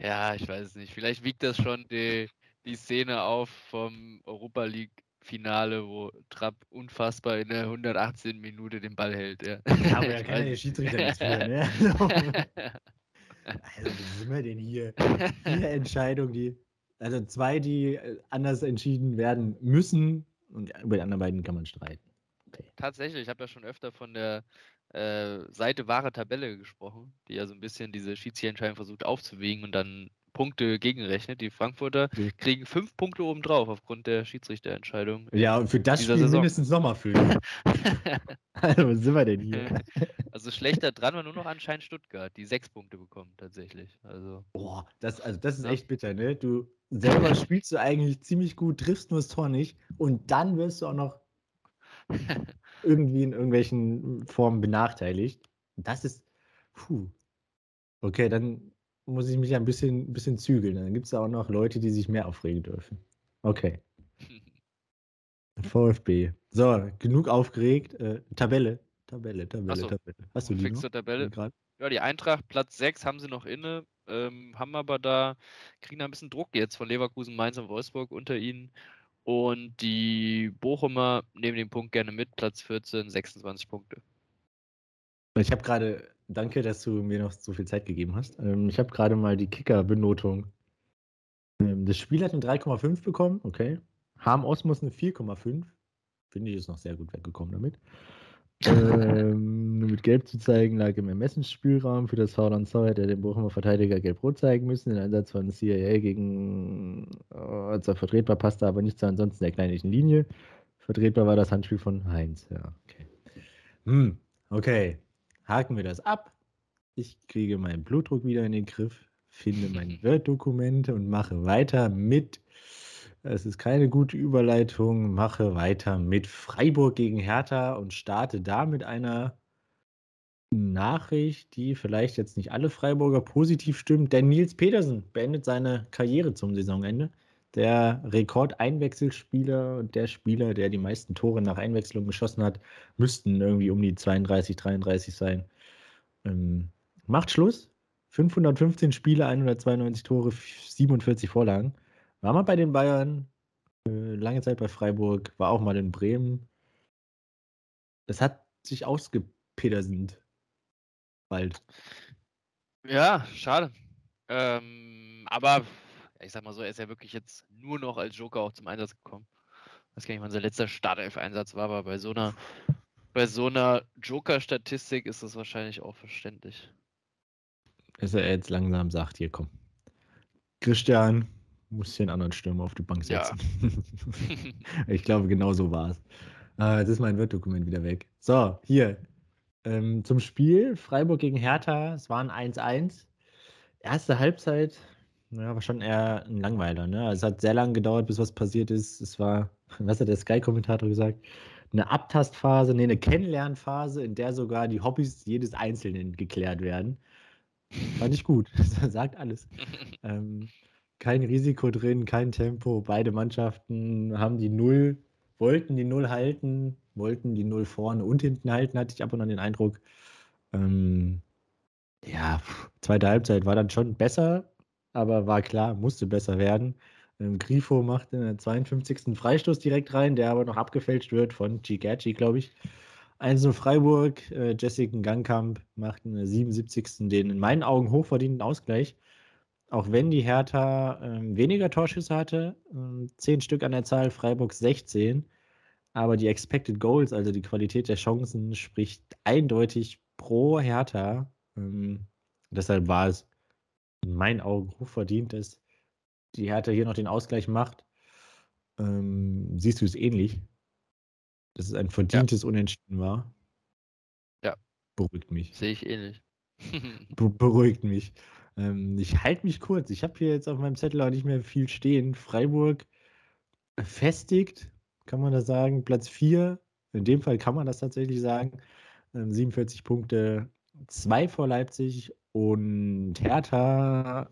Ja, ich weiß es nicht. Vielleicht wiegt das schon die, die Szene auf vom Europa League Finale, wo Trapp unfassbar in der 118 Minute den Ball hält. Ja, ja aber er ja der Schiedsrichter nichts für, ne? Also, was sind wir denn hier? Vier Entscheidungen, die, also zwei, die äh, anders entschieden werden müssen und über die anderen beiden kann man streiten. Okay. Tatsächlich, ich habe ja schon öfter von der äh, Seite wahre Tabelle gesprochen, die ja so ein bisschen diese Schiedsrichterentscheidung versucht aufzuwiegen und dann Punkte gegenrechnet. Die Frankfurter kriegen fünf Punkte obendrauf aufgrund der Schiedsrichterentscheidung. Ja, und für das Spiel Saison. mindestens Sommerfüllung. also, wo sind wir denn hier? Also schlechter dran war nur noch anscheinend Stuttgart, die sechs Punkte bekommen tatsächlich. Also. Boah, das, also das ist ja. echt bitter, ne? Du selber spielst du eigentlich ziemlich gut, triffst nur das Tor nicht und dann wirst du auch noch irgendwie in irgendwelchen Formen benachteiligt. Das ist, puh. Okay, dann muss ich mich ein bisschen, bisschen zügeln. Dann gibt es auch noch Leute, die sich mehr aufregen dürfen. Okay. VfB. So, genug aufgeregt. Äh, Tabelle. Tabelle, Tabelle, so. Tabelle. Hast du die noch? Tabelle. Ja, die Eintracht, Platz 6 haben sie noch inne, ähm, haben aber da, kriegen da ein bisschen Druck jetzt von Leverkusen, Mainz und Wolfsburg unter ihnen. Und die Bochumer nehmen den Punkt gerne mit, Platz 14, 26 Punkte. Ich habe gerade danke, dass du mir noch so viel Zeit gegeben hast. Ähm, ich habe gerade mal die Kicker-Benotung. Ähm, das Spiel hat eine 3,5 bekommen, okay. Harm Osmos eine 4,5. Finde ich, ist noch sehr gut weggekommen damit. ähm, mit Gelb zu zeigen lag im Ermessensspielraum für das Foul on Sau hätte der Bochumer Verteidiger gelb-rot zeigen müssen. Den Einsatz von CIA gegen als er vertretbar passte, aber nicht zur ansonsten der kleinlichen Linie. Vertretbar war das Handspiel von Heinz. Ja, okay. Hm, okay haken wir das ab. Ich kriege meinen Blutdruck wieder in den Griff, finde meine Word-Dokumente und mache weiter mit. Es ist keine gute Überleitung. Mache weiter mit Freiburg gegen Hertha und starte da mit einer Nachricht, die vielleicht jetzt nicht alle Freiburger positiv stimmt. Denn Nils Petersen beendet seine Karriere zum Saisonende. Der Rekordeinwechselspieler und der Spieler, der die meisten Tore nach Einwechslung geschossen hat, müssten irgendwie um die 32, 33 sein. Ähm, macht Schluss. 515 Spiele, 192 Tore, 47 Vorlagen. War mal bei den Bayern, äh, lange Zeit bei Freiburg, war auch mal in Bremen. Das hat sich ausgepetersend. Bald. Ja, schade. Ähm, aber ich sag mal so, er ist ja wirklich jetzt nur noch als Joker auch zum Einsatz gekommen. Ich weiß gar nicht, wann sein letzter Startelf-Einsatz war, aber bei so einer, bei so einer Joker-Statistik ist das wahrscheinlich auch verständlich. Dass er jetzt langsam sagt, hier komm. Christian, muss hier einen anderen Stürmer auf die Bank setzen. Ja. ich glaube, genau so war es. Äh, jetzt ist mein Word-Dokument wieder weg. So, hier. Ähm, zum Spiel Freiburg gegen Hertha. Es waren 1-1. Erste Halbzeit ja, war schon eher ein Langweiler, ne? Es hat sehr lange gedauert, bis was passiert ist. Es war, was hat der Sky-Kommentator gesagt? Eine Abtastphase, nee, eine Kennenlernphase, in der sogar die Hobbys jedes Einzelnen geklärt werden. Fand ich gut. Das sagt alles. ähm, kein Risiko drin, kein Tempo. Beide Mannschaften haben die Null, wollten die Null halten, wollten die Null vorne und hinten halten, hatte ich aber noch den Eindruck. Ähm, ja, zweite Halbzeit war dann schon besser, aber war klar, musste besser werden. Ähm, Grifo macht in der 52. Freistoß direkt rein, der aber noch abgefälscht wird von Gigachi, glaube ich. 1 Freiburg, äh, Jessica Gangkamp macht in der 77. den in meinen Augen hochverdienten Ausgleich. Auch wenn die Hertha äh, weniger Torschüsse hatte, äh, 10 Stück an der Zahl, Freiburg 16. Aber die Expected Goals, also die Qualität der Chancen, spricht eindeutig pro Hertha. Ähm, deshalb war es in meinen Augen hochverdient, dass die Hertha hier noch den Ausgleich macht. Ähm, siehst du es ähnlich? Dass es ein verdientes ja. Unentschieden war? Ja. Beruhigt mich. Sehe ich ähnlich. Be beruhigt mich. Ähm, ich halte mich kurz. Ich habe hier jetzt auf meinem Zettel auch nicht mehr viel stehen. Freiburg festigt, kann man das sagen, Platz 4. In dem Fall kann man das tatsächlich sagen. Ähm, 47 Punkte, 2 vor Leipzig und Hertha,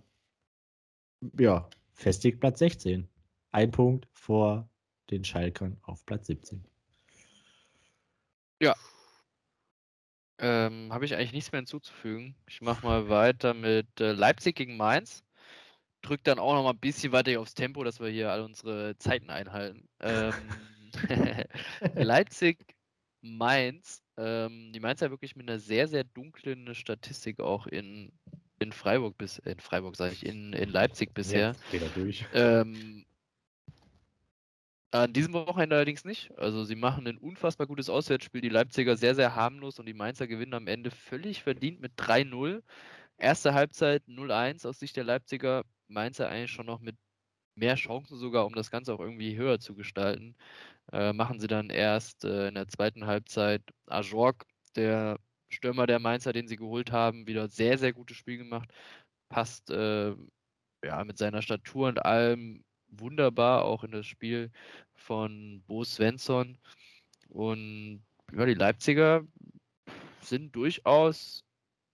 ja, festigt Platz 16. Ein Punkt vor den Schalkern auf Platz 17. Ja. Ähm, Habe ich eigentlich nichts mehr hinzuzufügen. Ich mache mal weiter mit äh, Leipzig gegen Mainz. Drückt dann auch noch mal ein bisschen weiter aufs Tempo, dass wir hier all unsere Zeiten einhalten. Ähm, Leipzig, Mainz. Ähm, die Mainz ja wirklich mit einer sehr, sehr dunklen Statistik auch in, in Freiburg bis in Freiburg, sage ich, in, in Leipzig bisher. Er durch. Ähm, an diesem Wochenende allerdings nicht. Also sie machen ein unfassbar gutes Auswärtsspiel. Die Leipziger sehr, sehr harmlos und die Mainzer gewinnen am Ende völlig verdient mit 3-0. Erste Halbzeit 0-1 aus Sicht der Leipziger. Mainzer eigentlich schon noch mit mehr Chancen sogar, um das Ganze auch irgendwie höher zu gestalten. Äh, machen sie dann erst äh, in der zweiten Halbzeit Ajorg, der Stürmer der Mainzer, den sie geholt haben, wieder sehr, sehr gutes Spiel gemacht. Passt äh, ja mit seiner Statur und allem wunderbar auch in das Spiel von Bo Svensson. Und ja, die Leipziger sind durchaus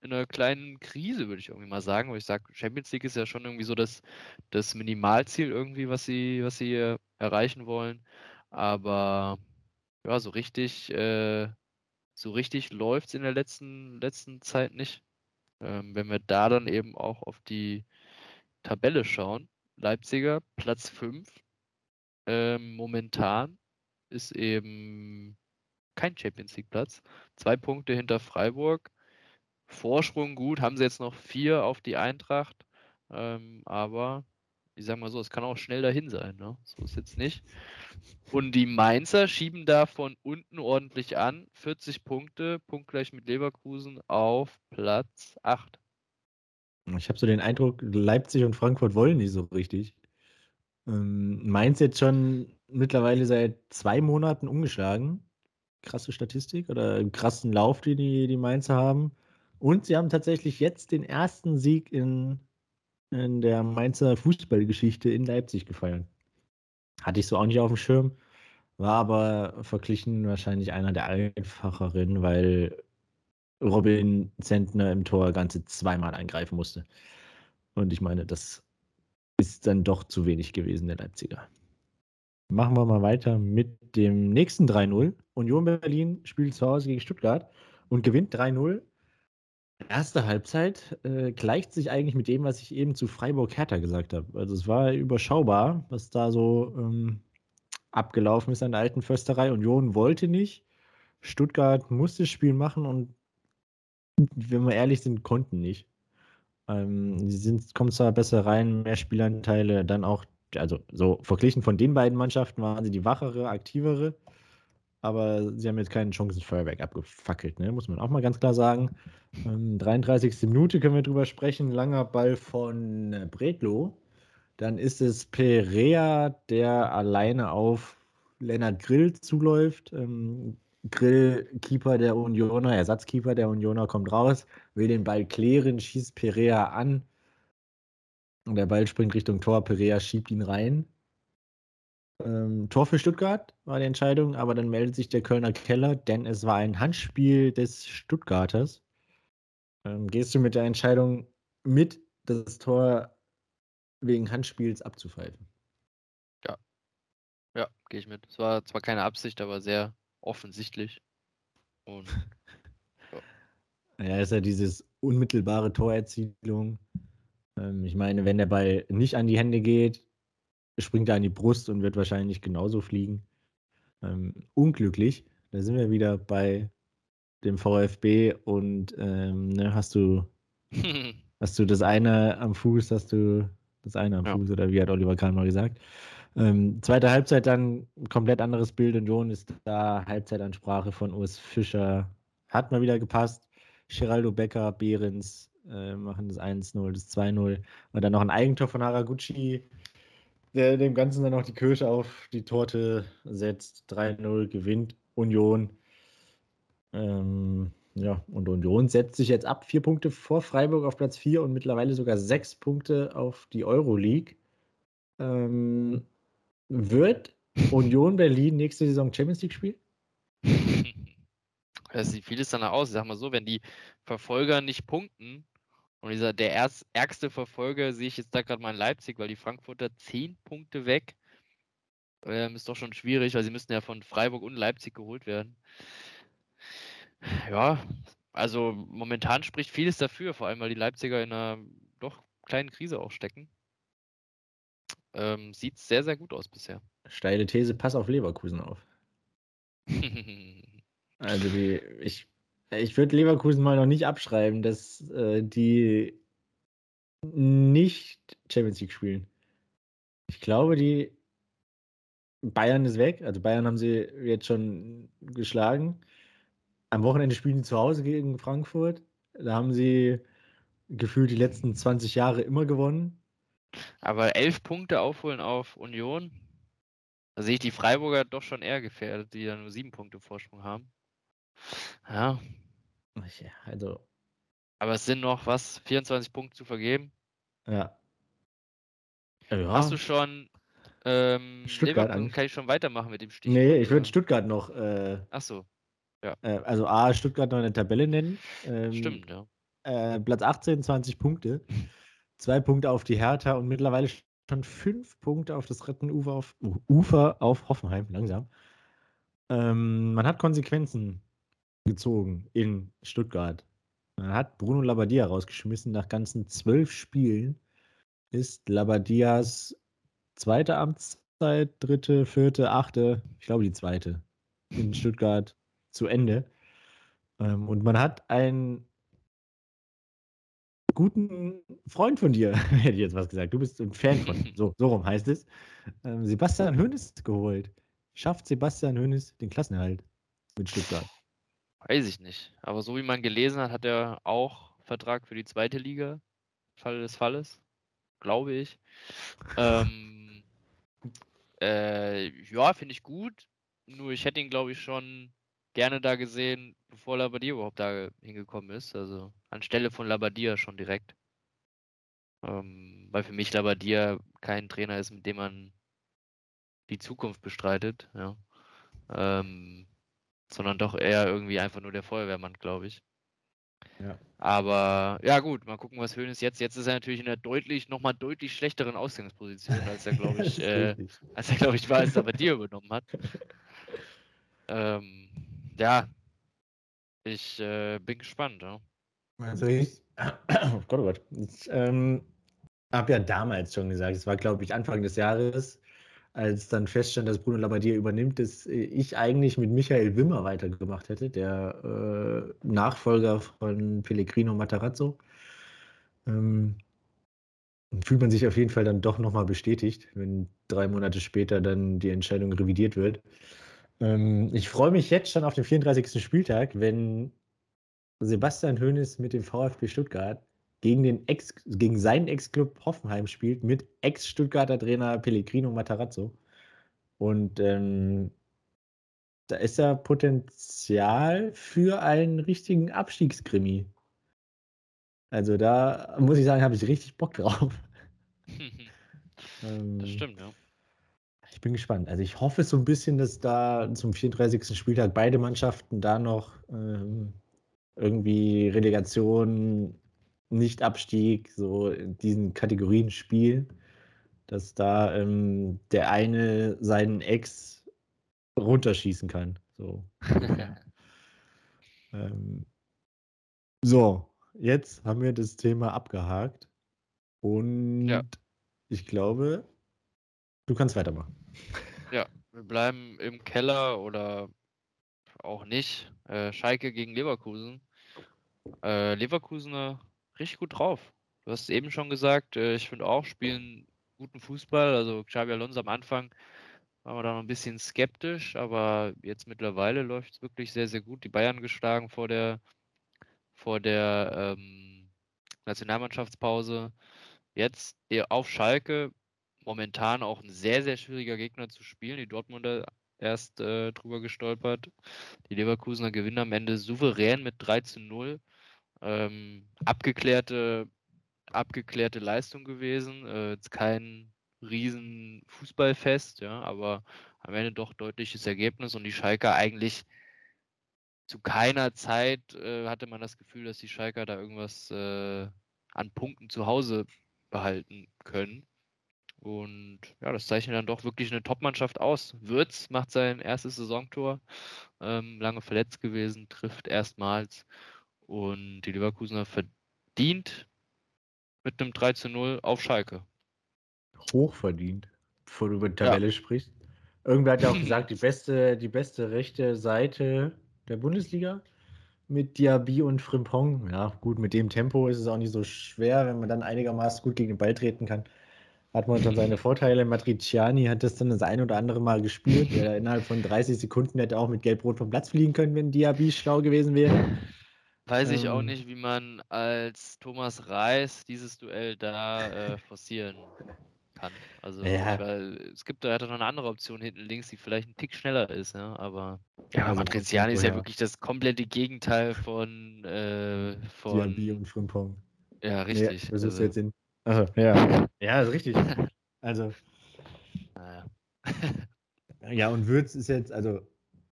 in einer kleinen Krise, würde ich irgendwie mal sagen, wo ich sage, Champions League ist ja schon irgendwie so das, das Minimalziel irgendwie, was sie, was sie erreichen wollen. Aber ja, so richtig, äh, so richtig läuft es in der letzten, letzten Zeit nicht. Ähm, wenn wir da dann eben auch auf die Tabelle schauen, Leipziger, Platz 5. Ähm, momentan ist eben kein Champions League Platz. Zwei Punkte hinter Freiburg. Vorsprung gut, haben sie jetzt noch vier auf die Eintracht. Ähm, aber ich sag mal so, es kann auch schnell dahin sein. Ne? So ist jetzt nicht. Und die Mainzer schieben da von unten ordentlich an. 40 Punkte, punktgleich mit Leverkusen auf Platz 8. Ich habe so den Eindruck, Leipzig und Frankfurt wollen nicht so richtig. Ähm, Mainz jetzt schon mittlerweile seit zwei Monaten umgeschlagen. Krasse Statistik oder krassen Lauf, den die, die Mainzer haben. Und sie haben tatsächlich jetzt den ersten Sieg in, in der Mainzer Fußballgeschichte in Leipzig gefeiert. Hatte ich so auch nicht auf dem Schirm. War aber verglichen wahrscheinlich einer der einfacheren, weil Robin Zentner im Tor ganze zweimal eingreifen musste. Und ich meine, das ist dann doch zu wenig gewesen, der Leipziger. Machen wir mal weiter mit dem nächsten 3-0. Union Berlin spielt zu Hause gegen Stuttgart und gewinnt 3-0. Erste Halbzeit äh, gleicht sich eigentlich mit dem, was ich eben zu Freiburg Hertha gesagt habe. Also es war überschaubar, was da so ähm, abgelaufen ist an der alten Försterei. Union wollte nicht. Stuttgart musste das Spiel machen und wenn wir ehrlich sind, konnten nicht. Ähm, sie sind, kommen zwar besser rein, mehr Spielanteile, dann auch, also so verglichen von den beiden Mannschaften waren sie die wachere, aktivere, aber sie haben jetzt keinen Chancenfeuerwerk abgefackelt, ne? muss man auch mal ganz klar sagen. Ähm, 33. Minute können wir drüber sprechen, langer Ball von Bredlo. Dann ist es Perea, der alleine auf Lennart Grill zuläuft. Ähm, Grillkeeper der Unioner, Ersatzkeeper der Unioner kommt raus, will den Ball klären, schießt Perea an. Und der Ball springt Richtung Tor, Perea schiebt ihn rein. Ähm, Tor für Stuttgart war die Entscheidung, aber dann meldet sich der Kölner Keller, denn es war ein Handspiel des Stuttgarters. Ähm, gehst du mit der Entscheidung mit, das Tor wegen Handspiels abzupfeifen? Ja. Ja, gehe ich mit. Es war zwar keine Absicht, aber sehr offensichtlich. Und ja. ja, ist ja dieses unmittelbare Torerzielung. Ähm, ich meine, wenn der Ball nicht an die Hände geht, springt er an die Brust und wird wahrscheinlich genauso fliegen. Ähm, unglücklich. Da sind wir wieder bei dem VfB und ähm, ne, hast du hast du das eine am Fuß, hast du das eine am ja. Fuß oder wie hat Oliver Kahn mal gesagt. Ähm, zweite Halbzeit dann komplett anderes Bild. Union ist da Halbzeitansprache von Urs Fischer. Hat mal wieder gepasst. Geraldo Becker, Behrens äh, machen das 1-0, das 2-0. Und dann noch ein Eigentor von Haraguchi, der dem Ganzen dann noch die Kirsche auf die Torte setzt. 3-0 gewinnt Union. Ähm, Ja, und Union setzt sich jetzt ab, vier Punkte vor Freiburg auf Platz 4 und mittlerweile sogar sechs Punkte auf die Euroleague. Ähm, wird Union Berlin nächste Saison Champions League spielen? Das sieht vieles danach aus. Ich sag mal so, wenn die Verfolger nicht punkten, und dieser, der erst, ärgste Verfolger sehe ich jetzt da gerade mal in Leipzig, weil die Frankfurter zehn Punkte weg. Ähm, ist doch schon schwierig, weil sie müssten ja von Freiburg und Leipzig geholt werden. Ja, also momentan spricht vieles dafür, vor allem weil die Leipziger in einer doch kleinen Krise auch stecken. Ähm, sieht sehr, sehr gut aus bisher. Steile These, pass auf Leverkusen auf. also die, ich, ich würde Leverkusen mal noch nicht abschreiben, dass äh, die nicht Champions League spielen. Ich glaube, die Bayern ist weg. Also Bayern haben sie jetzt schon geschlagen. Am Wochenende spielen die zu Hause gegen Frankfurt. Da haben sie gefühlt die letzten 20 Jahre immer gewonnen. Aber elf Punkte aufholen auf Union, da sehe ich die Freiburger doch schon eher gefährdet, die ja nur sieben Punkte Vorsprung haben. Ja. Also. Aber es sind noch was, 24 Punkte zu vergeben. Ja. ja. Hast du schon ähm, Stuttgart an. Kann ich schon weitermachen mit dem Stichwort? Nee, ich würde Stuttgart noch. Äh, Ach so. Ja. Äh, also A, Stuttgart noch in der Tabelle nennen. Ähm, Stimmt, ja. Äh, Platz 18, 20 Punkte. Zwei Punkte auf die Hertha und mittlerweile schon fünf Punkte auf das Rettenufer auf, Ufer auf Hoffenheim, langsam. Ähm, man hat Konsequenzen gezogen in Stuttgart. Man hat Bruno Labbadia rausgeschmissen nach ganzen zwölf Spielen. Ist Labbadias zweite Amtszeit, dritte, vierte, achte, ich glaube die zweite in Stuttgart zu Ende. Ähm, und man hat einen guten Freund von dir, hätte ich jetzt was gesagt. Du bist ein Fan von, so, so rum heißt es. Ähm, Sebastian Hönes geholt. Schafft Sebastian Hönes den Klassenerhalt mit Stuttgart? Weiß ich nicht. Aber so wie man gelesen hat, hat er auch Vertrag für die zweite Liga. Fall des Falles. Glaube ich. Ähm, äh, ja, finde ich gut. Nur ich hätte ihn, glaube ich, schon gerne da gesehen, bevor Labadia überhaupt da hingekommen ist. Also anstelle von Labadia schon direkt. Ähm, weil für mich Labadia kein Trainer ist, mit dem man die Zukunft bestreitet, ja. Ähm, sondern doch eher irgendwie einfach nur der Feuerwehrmann, glaube ich. Ja. Aber ja gut, mal gucken, was Hönes jetzt. Jetzt ist er natürlich in einer deutlich, nochmal deutlich schlechteren Ausgangsposition, als er, glaube ich, äh, als er, glaube ich, war, als er bei dir übernommen hat. Ähm, ja, ich äh, bin gespannt. Ja. Also ich, oh Gott, oh Gott. Ich ähm, habe ja damals schon gesagt, es war, glaube ich, Anfang des Jahres, als dann feststand, dass Bruno Labbadia übernimmt, dass ich eigentlich mit Michael Wimmer weitergemacht hätte, der äh, Nachfolger von Pellegrino Matarazzo. Ähm, fühlt man sich auf jeden Fall dann doch nochmal bestätigt, wenn drei Monate später dann die Entscheidung revidiert wird. Ähm, ich freue mich jetzt schon auf den 34. Spieltag, wenn Sebastian Hoeneß mit dem VfB Stuttgart gegen, den Ex, gegen seinen Ex-Club Hoffenheim spielt, mit Ex-Stuttgarter Trainer Pellegrino Matarazzo. Und ähm, da ist ja Potenzial für einen richtigen Abstiegskrimi. Also da muss ich sagen, habe ich richtig Bock drauf. das ähm, stimmt, ja. Ich bin gespannt. Also ich hoffe so ein bisschen, dass da zum 34. Spieltag beide Mannschaften da noch ähm, irgendwie Relegation, Nicht-Abstieg, so in diesen Kategorien spielen, dass da ähm, der eine seinen Ex runterschießen kann. So. ähm, so, jetzt haben wir das Thema abgehakt und ja. ich glaube, du kannst weitermachen. Ja, wir bleiben im Keller oder auch nicht. Äh, Schalke gegen Leverkusen. Äh, Leverkusen richtig gut drauf. Du hast eben schon gesagt, äh, ich finde auch, spielen guten Fußball. Also Xabi Alonso am Anfang war man da noch ein bisschen skeptisch, aber jetzt mittlerweile läuft es wirklich sehr, sehr gut. Die Bayern geschlagen vor der, vor der ähm, Nationalmannschaftspause. Jetzt auf Schalke momentan auch ein sehr, sehr schwieriger Gegner zu spielen. Die Dortmunder erst äh, drüber gestolpert. Die Leverkusener gewinnen am Ende souverän mit 3 zu 0. Ähm, abgeklärte, abgeklärte Leistung gewesen. Äh, jetzt kein riesen Fußballfest, ja, aber am Ende doch deutliches Ergebnis und die Schalker eigentlich zu keiner Zeit äh, hatte man das Gefühl, dass die Schalker da irgendwas äh, an Punkten zu Hause behalten können. Und ja, das zeichnet dann doch wirklich eine Top-Mannschaft aus. Würz macht sein erstes Saisontor, ähm, lange verletzt gewesen, trifft erstmals. Und die Leverkusener verdient mit einem 3 zu 0 auf Schalke. Hochverdient, bevor du über die Tabelle ja. sprichst. Irgendwer hat ja auch gesagt, die beste, die beste rechte Seite der Bundesliga mit Diaby und Frimpong. Ja, gut, mit dem Tempo ist es auch nicht so schwer, wenn man dann einigermaßen gut gegen den Ball treten kann. Hat man schon seine Vorteile. Matriciani hat das dann das ein oder andere Mal gespielt. Der innerhalb von 30 Sekunden hätte auch mit Gelb-Rot vom Platz fliegen können, wenn Diaby schlau gewesen wäre. Weiß ich auch ähm. nicht, wie man als Thomas Reis dieses Duell da äh, forcieren kann. Also ja. weil es gibt da noch eine andere Option hinten links, die vielleicht ein Tick schneller ist, ja. Aber ja, also Matriziani ist ja, ja wirklich das komplette Gegenteil von äh, von Diaby und Frimpong. Ja, richtig. Nee, das ist also, jetzt in. Also, ja. ja, ist richtig. Also. Naja. ja, und Würz ist jetzt, also,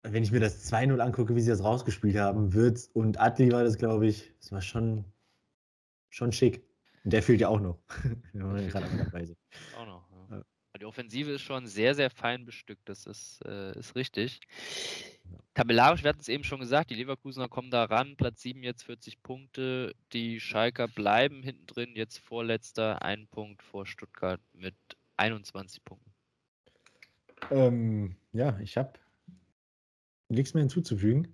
wenn ich mir das 2-0 angucke, wie sie das rausgespielt haben, Würz und Adli war das, glaube ich, das war schon, schon schick. Und der fehlt ja auch noch. Auch noch. Ja. Ja. Die Offensive ist schon sehr, sehr fein bestückt. Das ist, äh, ist richtig. Tabellarisch, wir hatten es eben schon gesagt, die Leverkusener kommen da ran. Platz 7 jetzt 40 Punkte. Die Schalker bleiben hinten drin. Jetzt vorletzter, ein Punkt vor Stuttgart mit 21 Punkten. Ähm, ja, ich habe nichts mehr hinzuzufügen.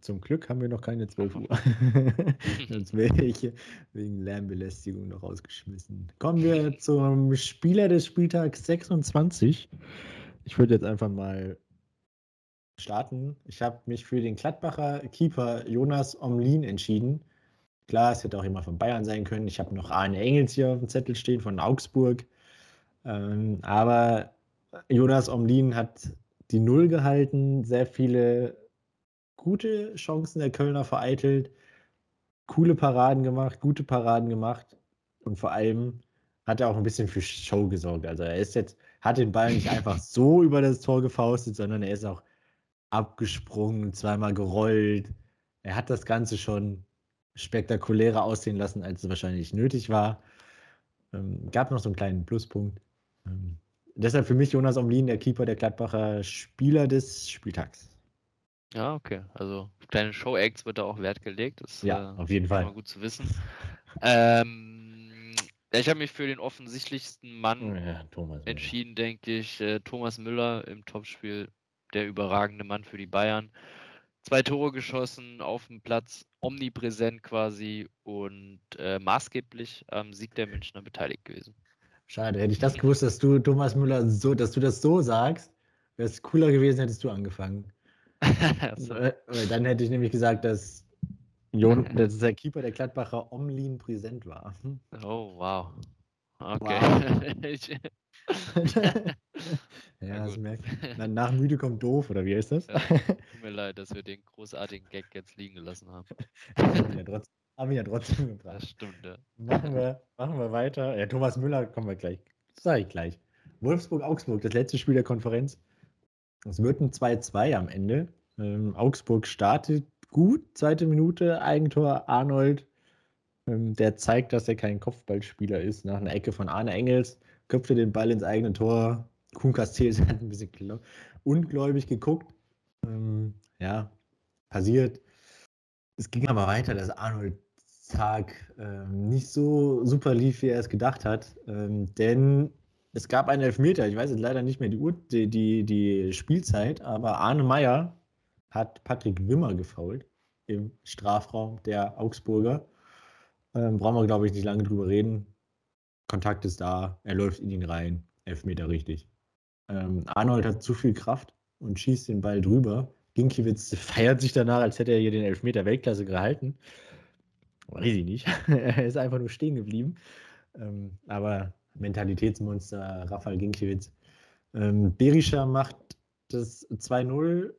Zum Glück haben wir noch keine 12 Uhr. Sonst wäre ich wegen Lärmbelästigung noch rausgeschmissen. Kommen wir zum Spieler des Spieltags 26. Ich würde jetzt einfach mal starten. Ich habe mich für den Gladbacher Keeper Jonas Omlin entschieden. Klar, es hätte auch jemand von Bayern sein können. Ich habe noch Arne Engels hier auf dem Zettel stehen von Augsburg. Ähm, aber Jonas Omlin hat die Null gehalten, sehr viele gute Chancen der Kölner vereitelt, coole Paraden gemacht, gute Paraden gemacht und vor allem hat er auch ein bisschen für Show gesorgt. Also er ist jetzt, hat den Ball nicht einfach so über das Tor gefaustet, sondern er ist auch abgesprungen, zweimal gerollt. Er hat das Ganze schon spektakulärer aussehen lassen, als es wahrscheinlich nötig war. Ähm, gab noch so einen kleinen Pluspunkt. Ähm, deshalb für mich Jonas Omlin, der Keeper der Gladbacher Spieler des Spieltags. Ja, okay. Also kleine Show-Acts wird da auch Wert gelegt. Das ja, äh, auf jeden Fall. gut zu wissen. ähm, ich habe mich für den offensichtlichsten Mann ja, entschieden, denke ich. Äh, Thomas Müller im Topspiel, der überragende Mann für die Bayern. Zwei Tore geschossen auf dem Platz, omnipräsent quasi und äh, maßgeblich am Sieg der Münchner beteiligt gewesen. Schade, hätte ich das gewusst, dass du Thomas Müller so, dass du das so sagst, wäre es cooler gewesen, hättest du angefangen. so. Dann hätte ich nämlich gesagt, dass, Jon, dass der Keeper der Gladbacher Omlin präsent war. Oh, wow. Okay. Wow. ja, das merkt. Nach müde kommt doof, oder wie ist das? Ja, tut mir leid, dass wir den großartigen Gag jetzt liegen gelassen haben. ja trotzdem, haben wir ja trotzdem gebracht. Das stimmt, ja. Machen wir, machen wir weiter. Ja, Thomas Müller kommen wir gleich. Das sage ich gleich. Wolfsburg-Augsburg, das letzte Spiel der Konferenz. Es wird ein 2-2 am Ende. Ähm, Augsburg startet gut, zweite Minute, Eigentor Arnold. Ähm, der zeigt, dass er kein Kopfballspieler ist. Nach einer Ecke von Arne Engels köpfte den Ball ins eigene Tor. Kuhn Castells hat ein bisschen ungläubig geguckt. Ähm, ja, passiert. Es ging aber weiter, dass Arnold Tag ähm, nicht so super lief, wie er es gedacht hat. Ähm, denn es gab einen Elfmeter, ich weiß jetzt leider nicht mehr die, Uhr, die, die, die Spielzeit, aber Arne Meyer hat Patrick Wimmer gefault im Strafraum der Augsburger. Ähm, brauchen wir, glaube ich, nicht lange drüber reden. Kontakt ist da, er läuft in ihn rein, Elfmeter richtig. Ähm, Arnold hat zu viel Kraft und schießt den Ball drüber. Ginkiewicz feiert sich danach, als hätte er hier den Elfmeter Weltklasse gehalten. Weiß ich nicht. er ist einfach nur stehen geblieben. Ähm, aber Mentalitätsmonster Rafael Ginkiewicz Ähm, Berisha macht das 2-0.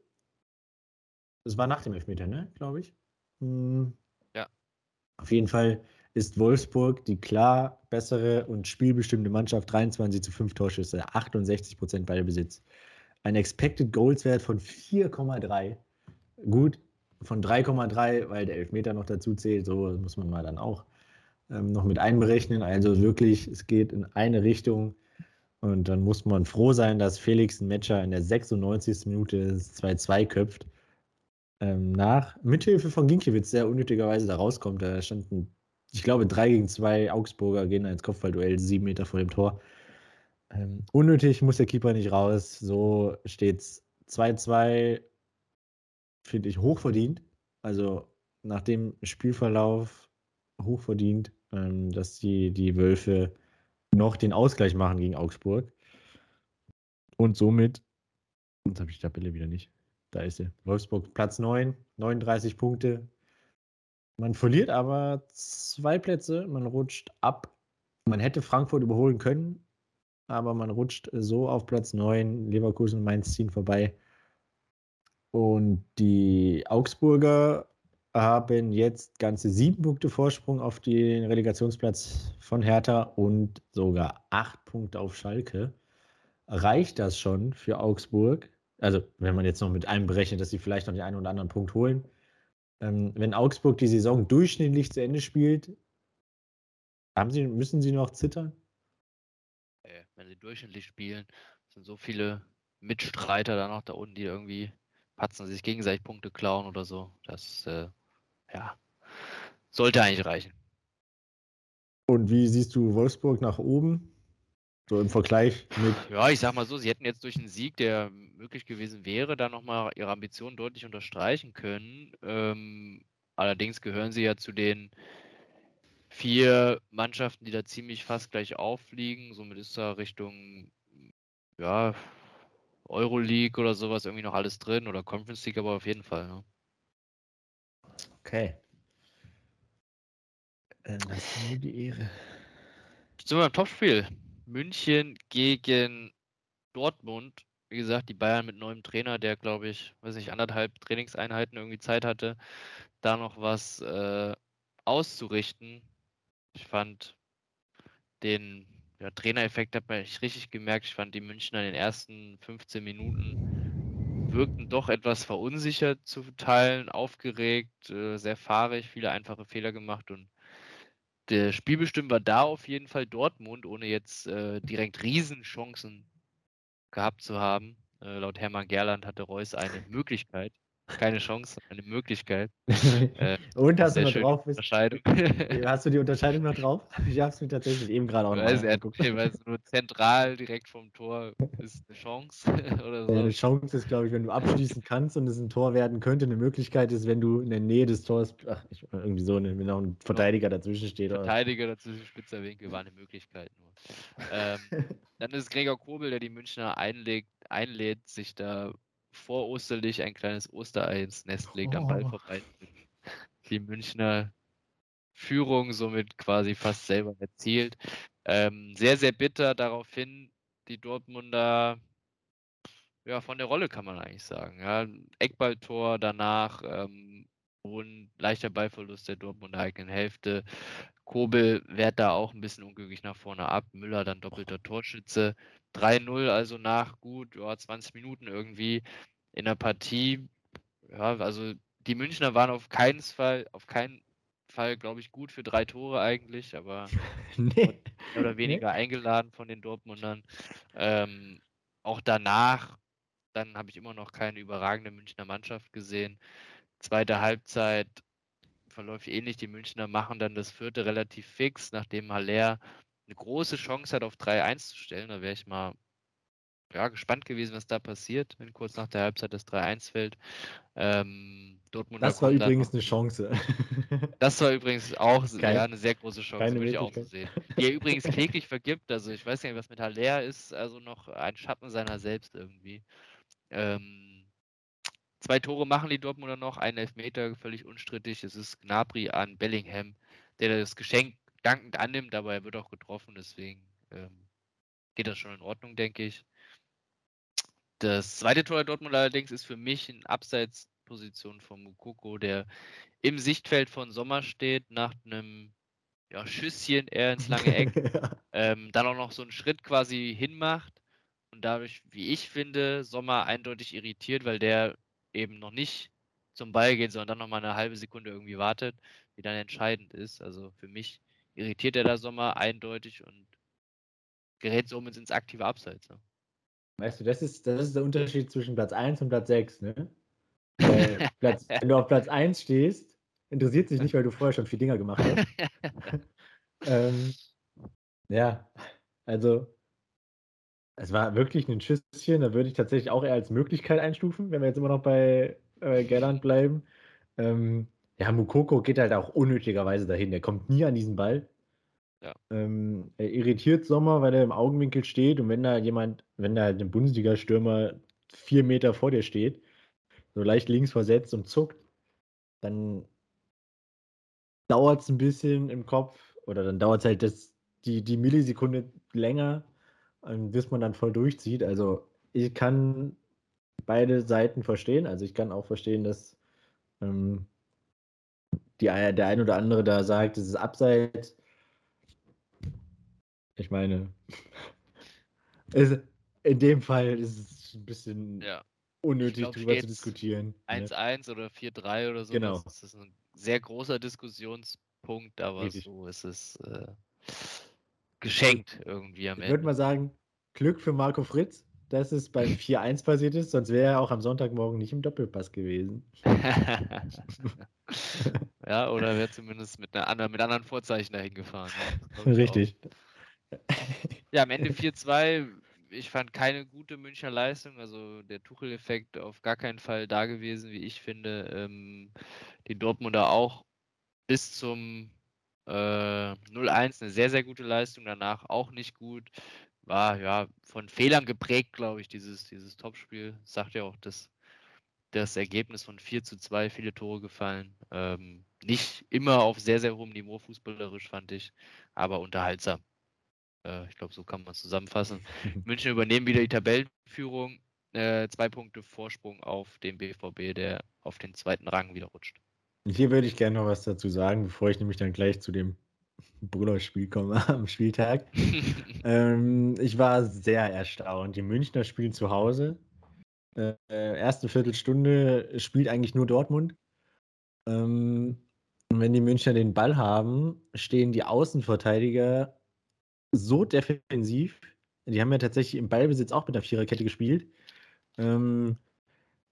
Das war nach dem Elfmeter, ne? Glaube ich. Hm. Ja. Auf jeden Fall ist Wolfsburg die klar bessere und spielbestimmte Mannschaft. 23 zu 5 Torschüsse, 68 Prozent bei der Besitz. Ein Expected Goals Wert von 4,3. Gut, von 3,3, weil der Elfmeter noch dazu zählt. So muss man mal dann auch ähm, noch mit einberechnen. Also wirklich, es geht in eine Richtung. Und dann muss man froh sein, dass Felix ein Matcher in der 96. Minute 2-2 köpft. Ähm, nach Mithilfe von Ginkiewicz, der unnötigerweise da rauskommt. Da standen, ich glaube, 3 gegen 2 Augsburger gehen ins Kopfballduell, sieben Meter vor dem Tor. Ähm, unnötig muss der Keeper nicht raus. So steht es 2-2, finde ich hochverdient. Also nach dem Spielverlauf hochverdient, ähm, dass die, die Wölfe noch den Ausgleich machen gegen Augsburg. Und somit, jetzt habe ich die Tabelle wieder nicht. Da ist sie. Wolfsburg Platz 9, 39 Punkte. Man verliert aber zwei Plätze, man rutscht ab. Man hätte Frankfurt überholen können, aber man rutscht so auf Platz 9. Leverkusen und Mainz ziehen vorbei. Und die Augsburger haben jetzt ganze sieben Punkte Vorsprung auf den Relegationsplatz von Hertha und sogar acht Punkte auf Schalke. Reicht das schon für Augsburg? Also, wenn man jetzt noch mit einem berechnet, dass sie vielleicht noch den einen oder anderen Punkt holen. Ähm, wenn Augsburg die Saison durchschnittlich zu Ende spielt, sie, müssen sie noch zittern? Wenn sie durchschnittlich spielen, sind so viele Mitstreiter da noch da unten, die irgendwie patzen, sich gegenseitig Punkte klauen oder so. Das äh, ja, sollte eigentlich reichen. Und wie siehst du Wolfsburg nach oben? So im Vergleich mit. Ja, ich sag mal so, sie hätten jetzt durch einen Sieg, der möglich gewesen wäre, da nochmal ihre Ambitionen deutlich unterstreichen können. Ähm, allerdings gehören sie ja zu den vier Mannschaften, die da ziemlich fast gleich auffliegen. Somit ist da Richtung ja, Euroleague oder sowas irgendwie noch alles drin oder Conference League aber auf jeden Fall. Ne? Okay. Dann lassen wir die Ehre. Jetzt sind wir im Topspiel. München gegen Dortmund. Wie gesagt, die Bayern mit neuem Trainer, der, glaube ich, weiß nicht, anderthalb Trainingseinheiten irgendwie Zeit hatte, da noch was äh, auszurichten. Ich fand den ja, Trainereffekt hat man richtig gemerkt. Ich fand die Münchner in den ersten 15 Minuten wirkten doch etwas verunsichert zu teilen, aufgeregt, äh, sehr fahrig, viele einfache Fehler gemacht und der Spielbestimmt war da auf jeden Fall Dortmund, ohne jetzt äh, direkt Riesenchancen gehabt zu haben. Äh, laut Hermann Gerland hatte Reus eine Möglichkeit. Keine Chance, eine Möglichkeit. Äh, Und hast du noch drauf? Unterscheidung. hast du die Unterscheidung noch drauf? Ich habe es mir tatsächlich eben gerade auch noch weiß, angeguckt. Weil es nur zentral direkt vom Tor ist eine Chance oder so. Ja, eine Chance ist, glaube ich, wenn du abschließen kannst und es ein Tor werden könnte. Eine Möglichkeit ist, wenn du in der Nähe des Tors, ach, ich, irgendwie so, wenn noch ein Verteidiger dazwischen steht. Verteidiger oder. dazwischen, spitzer Winkel, war eine Möglichkeit nur. ähm, dann ist Gregor Kobel, der die Münchner einlegt, einlädt, sich da vor Osterlich ein kleines Osterei ins Nest legt, oh. am Ball oh. vorbei. Die Münchner Führung somit quasi fast selber erzielt. Ähm, sehr, sehr bitter daraufhin, die Dortmunder ja, von der Rolle kann man eigentlich sagen. Ja, Eckballtor danach ähm, und leichter Ballverlust der Dortmunder eigenen Hälfte. Kobel wehrt da auch ein bisschen unglücklich nach vorne ab. Müller dann doppelter Torschütze. 3-0, also nach gut ja, 20 Minuten irgendwie in der Partie. Ja, also die Münchner waren auf keinen Fall, auf keinen Fall, glaube ich, gut für drei Tore eigentlich, aber nee. mehr oder weniger nee. eingeladen von den Dortmundern. Ähm, auch danach, dann habe ich immer noch keine überragende Münchner Mannschaft gesehen. Zweite Halbzeit verläuft ähnlich. Die Münchner machen dann das vierte relativ fix, nachdem Haller eine große Chance hat, auf 3-1 zu stellen. Da wäre ich mal ja, gespannt gewesen, was da passiert, wenn kurz nach der Halbzeit das 3-1 fällt. Ähm, Dortmund das war übrigens eine Chance. Das war übrigens auch Kein, ja, eine sehr große Chance, würde ich auch so sehen. Die er übrigens kläglich vergibt. Also ich weiß nicht, was mit Haller ist, also noch ein Schatten seiner selbst irgendwie. Ähm, zwei Tore machen die Dortmunder noch, ein Elfmeter, völlig unstrittig. Es ist Gnabry an Bellingham, der das Geschenk dankend annimmt, aber er wird auch getroffen, deswegen ähm, geht das schon in Ordnung, denke ich. Das zweite Tor der Dortmund allerdings ist für mich in Abseitsposition von Mukoko, der im Sichtfeld von Sommer steht, nach einem ja, Schüsschen eher ins lange Eck, ja. ähm, dann auch noch so einen Schritt quasi hinmacht und dadurch, wie ich finde, Sommer eindeutig irritiert, weil der eben noch nicht zum Ball geht, sondern dann noch mal eine halbe Sekunde irgendwie wartet, die dann entscheidend ist. Also für mich irritiert er da Sommer eindeutig und gerät somit ins aktive Abseits. Ne? Weißt du, das ist, das ist der Unterschied zwischen Platz 1 und Platz 6, ne? Platz, wenn du auf Platz 1 stehst, interessiert sich nicht, weil du vorher schon vier Dinger gemacht hast. ähm, ja, also es war wirklich ein Schüsschen, da würde ich tatsächlich auch eher als Möglichkeit einstufen, wenn wir jetzt immer noch bei äh, Gerland bleiben. Ähm, ja, Mukoko geht halt auch unnötigerweise dahin. Der kommt nie an diesen Ball. Ja. Ähm, er irritiert Sommer, weil er im Augenwinkel steht und wenn da jemand, wenn da halt ein Bundesliga-Stürmer vier Meter vor dir steht, so leicht links versetzt und zuckt, dann dauert es ein bisschen im Kopf oder dann dauert es halt das, die, die Millisekunde länger, bis man dann voll durchzieht. Also ich kann beide Seiten verstehen. Also ich kann auch verstehen, dass ähm, die, der ein oder andere da sagt, es ist abseits. Ich meine, in dem Fall ist es ein bisschen ja. unnötig, glaub, darüber zu diskutieren. 1-1 ne? oder 4-3 oder so. Genau. Das ist ein sehr großer Diskussionspunkt, aber Richtig. so ist es äh, geschenkt irgendwie am ich Ende. Ich würde mal sagen, Glück für Marco Fritz, dass es beim 4-1 passiert ist, sonst wäre er auch am Sonntagmorgen nicht im Doppelpass gewesen. ja, oder wäre zumindest mit, einer anderen, mit anderen Vorzeichen dahin gefahren. Richtig. Ja, am Ende 4-2. Ich fand keine gute Münchner Leistung. Also der Tuchel-Effekt auf gar keinen Fall da gewesen, wie ich finde. Ähm, die Dortmunder auch bis zum äh, 0-1 eine sehr, sehr gute Leistung. Danach auch nicht gut war ja von Fehlern geprägt, glaube ich, dieses, dieses Topspiel. Sagt ja auch das, das Ergebnis von 4 zu 2, viele Tore gefallen. Ähm, nicht immer auf sehr, sehr hohem Niveau fußballerisch, fand ich, aber unterhaltsam. Äh, ich glaube, so kann man es zusammenfassen. München übernehmen wieder die Tabellenführung. Äh, zwei Punkte Vorsprung auf den BVB, der auf den zweiten Rang wieder rutscht. Hier würde ich gerne noch was dazu sagen, bevor ich nämlich dann gleich zu dem Brüller-Spiel komme am Spieltag. ähm, ich war sehr erstaunt. Die Münchner spielen zu Hause. Äh, erste Viertelstunde spielt eigentlich nur Dortmund. Ähm, und wenn die Münchner den Ball haben, stehen die Außenverteidiger so defensiv. Die haben ja tatsächlich im Ballbesitz auch mit der Viererkette gespielt. Ähm,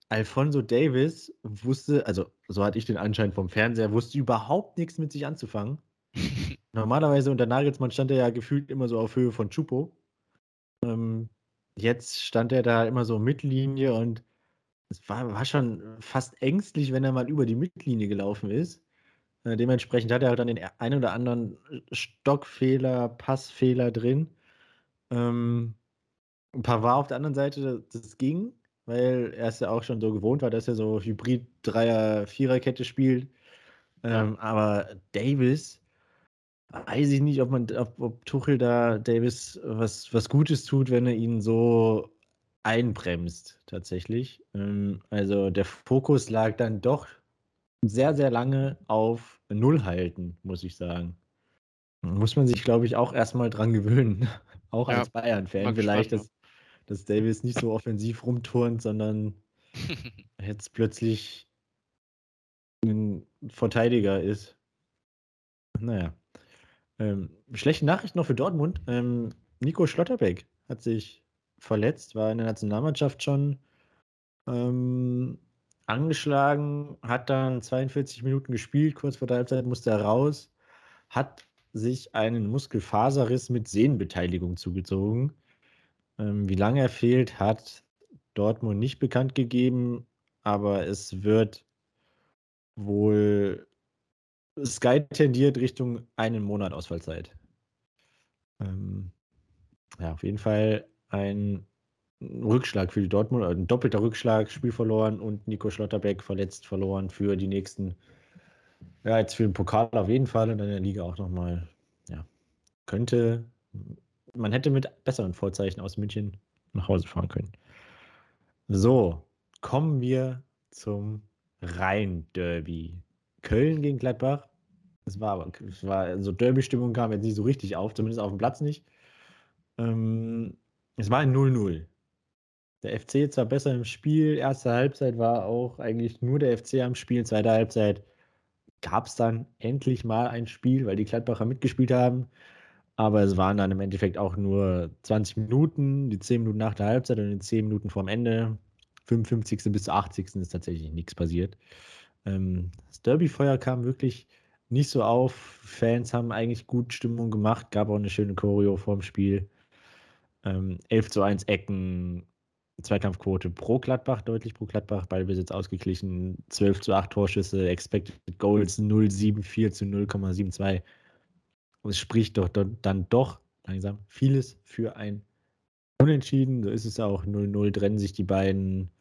Alfonso Davis wusste, also so hatte ich den Anschein vom Fernseher, wusste überhaupt nichts mit sich anzufangen. Normalerweise unter Nagelsmann stand er ja gefühlt immer so auf Höhe von Chupo. Ähm, jetzt stand er da immer so Mittellinie und es war, war schon fast ängstlich, wenn er mal über die Mittellinie gelaufen ist. Äh, dementsprechend hat er halt dann den einen oder anderen Stockfehler, Passfehler drin. Ähm, ein paar war auf der anderen Seite, das, ging, weil er es ja auch schon so gewohnt war, dass er so Hybrid-Dreier-Vierer-Kette spielt. Ähm, aber Davis, weiß ich nicht, ob man, ob, ob Tuchel da Davis was, was Gutes tut, wenn er ihn so einbremst, tatsächlich. Ähm, also der Fokus lag dann doch sehr, sehr lange auf Null halten, muss ich sagen. Muss man sich, glaube ich, auch erstmal dran gewöhnen. auch ja, als Bayern-Fan vielleicht, dass, dass Davis nicht so offensiv rumturnt, sondern jetzt plötzlich ein Verteidiger ist. Naja. Ähm, schlechte Nachricht noch für Dortmund. Ähm, Nico Schlotterbeck hat sich verletzt, war in der Nationalmannschaft schon ähm, angeschlagen, hat dann 42 Minuten gespielt, kurz vor der Halbzeit musste er raus, hat sich einen Muskelfaserriss mit Sehnenbeteiligung zugezogen. Ähm, wie lange er fehlt, hat Dortmund nicht bekannt gegeben, aber es wird wohl Sky tendiert Richtung einen Monat Ausfallzeit. Ähm, ja, auf jeden Fall ein Rückschlag für die Dortmund, ein doppelter Rückschlag, Spiel verloren und Nico Schlotterbeck verletzt verloren für die nächsten, ja, jetzt für den Pokal auf jeden Fall und in der Liga auch nochmal, ja, könnte, man hätte mit besseren Vorzeichen aus München nach Hause fahren können. So, kommen wir zum Rhein-Derby. Köln gegen Gladbach. Es war aber, es war so Derby-Stimmung kam jetzt nicht so richtig auf, zumindest auf dem Platz nicht. Ähm, es war ein 0-0. Der FC zwar besser im Spiel, erste Halbzeit war auch eigentlich nur der FC am Spiel, zweite Halbzeit gab es dann endlich mal ein Spiel, weil die Gladbacher mitgespielt haben. Aber es waren dann im Endeffekt auch nur 20 Minuten, die 10 Minuten nach der Halbzeit und die 10 Minuten vorm Ende. 55. bis 80. ist tatsächlich nichts passiert. Ähm, das Derby-Feuer kam wirklich nicht so auf. Fans haben eigentlich gut Stimmung gemacht, gab auch eine schöne Choreo vorm Spiel. Ähm, 11 zu 1 Ecken, Zweikampfquote pro Gladbach, deutlich pro Gladbach, Ballbesitz ausgeglichen, 12 zu 8 Torschüsse, Expected Goals 0,74 zu 0,72. Und es spricht doch dann doch langsam vieles für ein Unentschieden. So ist es auch 0-0, trennen sich die beiden.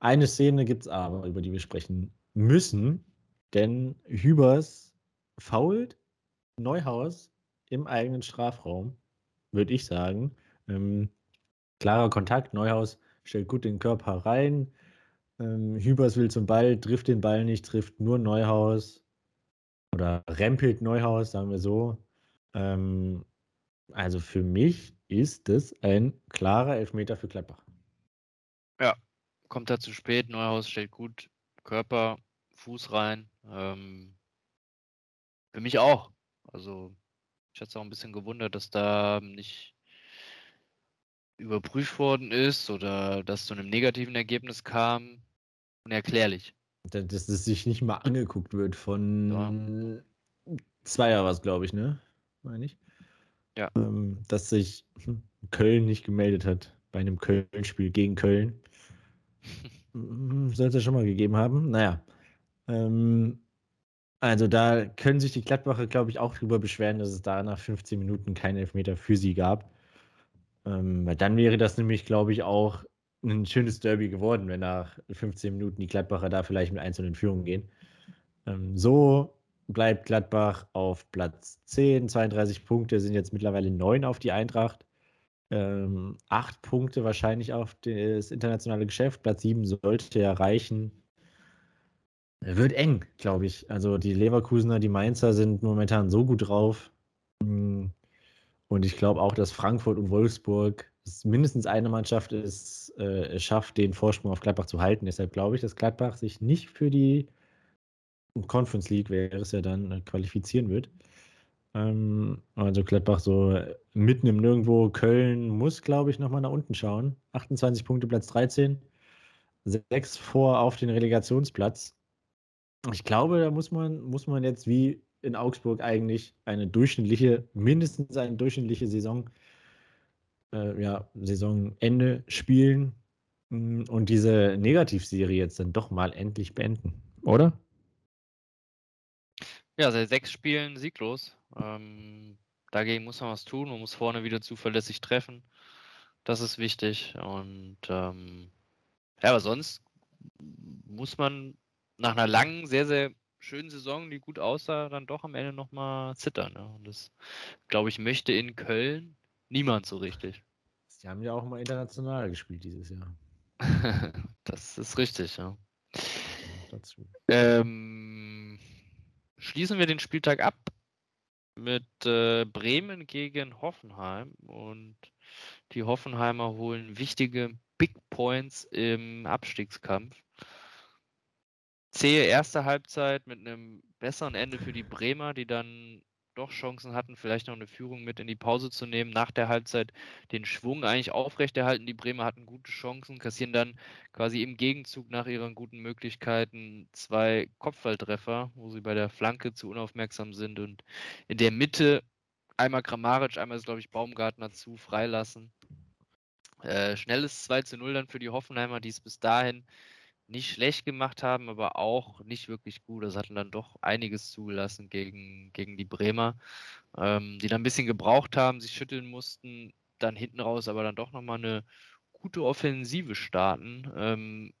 Eine Szene gibt es aber, über die wir sprechen müssen, denn Hübers fault Neuhaus im eigenen Strafraum, würde ich sagen. Ähm, klarer Kontakt, Neuhaus stellt gut den Körper rein. Ähm, Hübers will zum Ball, trifft den Ball nicht, trifft nur Neuhaus oder rempelt Neuhaus, sagen wir so. Ähm, also für mich ist das ein klarer Elfmeter für Gladbach. Ja, kommt da zu spät. Neuhaus stellt gut Körper, Fuß rein. Ähm, für mich auch. Also ich hatte es auch ein bisschen gewundert, dass da nicht überprüft worden ist oder dass zu einem negativen Ergebnis kam, unerklärlich. Dass das sich nicht mal angeguckt wird von ja. Zweier was, glaube ich, ne? Meine ich. Ja. Ähm, dass sich Köln nicht gemeldet hat bei einem Köln-Spiel gegen Köln. Soll es ja schon mal gegeben haben. Naja. Ähm, also da können sich die Gladbacher, glaube ich, auch drüber beschweren, dass es da nach 15 Minuten keinen Elfmeter für sie gab. Ähm, weil dann wäre das nämlich, glaube ich, auch ein schönes Derby geworden, wenn nach 15 Minuten die Gladbacher da vielleicht mit einzelnen Führungen gehen. Ähm, so bleibt Gladbach auf Platz 10, 32 Punkte, sind jetzt mittlerweile 9 auf die Eintracht. Ähm, 8 Punkte wahrscheinlich auf das internationale Geschäft. Platz 7 sollte ja reichen. Wird eng, glaube ich. Also die Leverkusener, die Mainzer sind momentan so gut drauf. Und ich glaube auch, dass Frankfurt und Wolfsburg mindestens eine Mannschaft es äh, schafft, den Vorsprung auf Gladbach zu halten. Deshalb glaube ich, dass Gladbach sich nicht für die Conference League, wäre es ja dann, qualifizieren wird. Ähm, also Gladbach so mitten im Nirgendwo. Köln muss, glaube ich, nochmal nach unten schauen. 28 Punkte, Platz 13. Sechs vor auf den Relegationsplatz. Ich glaube, da muss man, muss man jetzt wie in Augsburg eigentlich eine durchschnittliche, mindestens eine durchschnittliche Saison, äh, ja, Saisonende spielen mm, und diese Negativserie jetzt dann doch mal endlich beenden, oder? Ja, seit sechs Spielen sieglos. Ähm, dagegen muss man was tun. Man muss vorne wieder zuverlässig treffen. Das ist wichtig. Und ähm, ja, aber sonst muss man nach einer langen, sehr, sehr schönen Saison, die gut aussah, dann doch am Ende nochmal zittern. Ne? Und das, glaube ich, möchte in Köln niemand so richtig. Sie haben ja auch mal international gespielt dieses Jahr. das ist richtig, ja. Dazu. Ähm, schließen wir den Spieltag ab mit äh, Bremen gegen Hoffenheim und die Hoffenheimer holen wichtige Big Points im Abstiegskampf. Zähe erste Halbzeit mit einem besseren Ende für die Bremer, die dann doch Chancen hatten, vielleicht noch eine Führung mit in die Pause zu nehmen. Nach der Halbzeit den Schwung eigentlich aufrechterhalten. Die Bremer hatten gute Chancen, kassieren dann quasi im Gegenzug nach ihren guten Möglichkeiten zwei Kopfballtreffer, wo sie bei der Flanke zu unaufmerksam sind und in der Mitte einmal Grammaric, einmal ist, glaube ich, Baumgartner zu freilassen. Äh, schnelles 2 zu 0 dann für die Hoffenheimer, die es bis dahin nicht schlecht gemacht haben, aber auch nicht wirklich gut. Das hatten dann doch einiges zugelassen gegen, gegen die Bremer, ähm, die dann ein bisschen gebraucht haben, sich schütteln mussten, dann hinten raus aber dann doch nochmal eine gute Offensive starten. Ähm,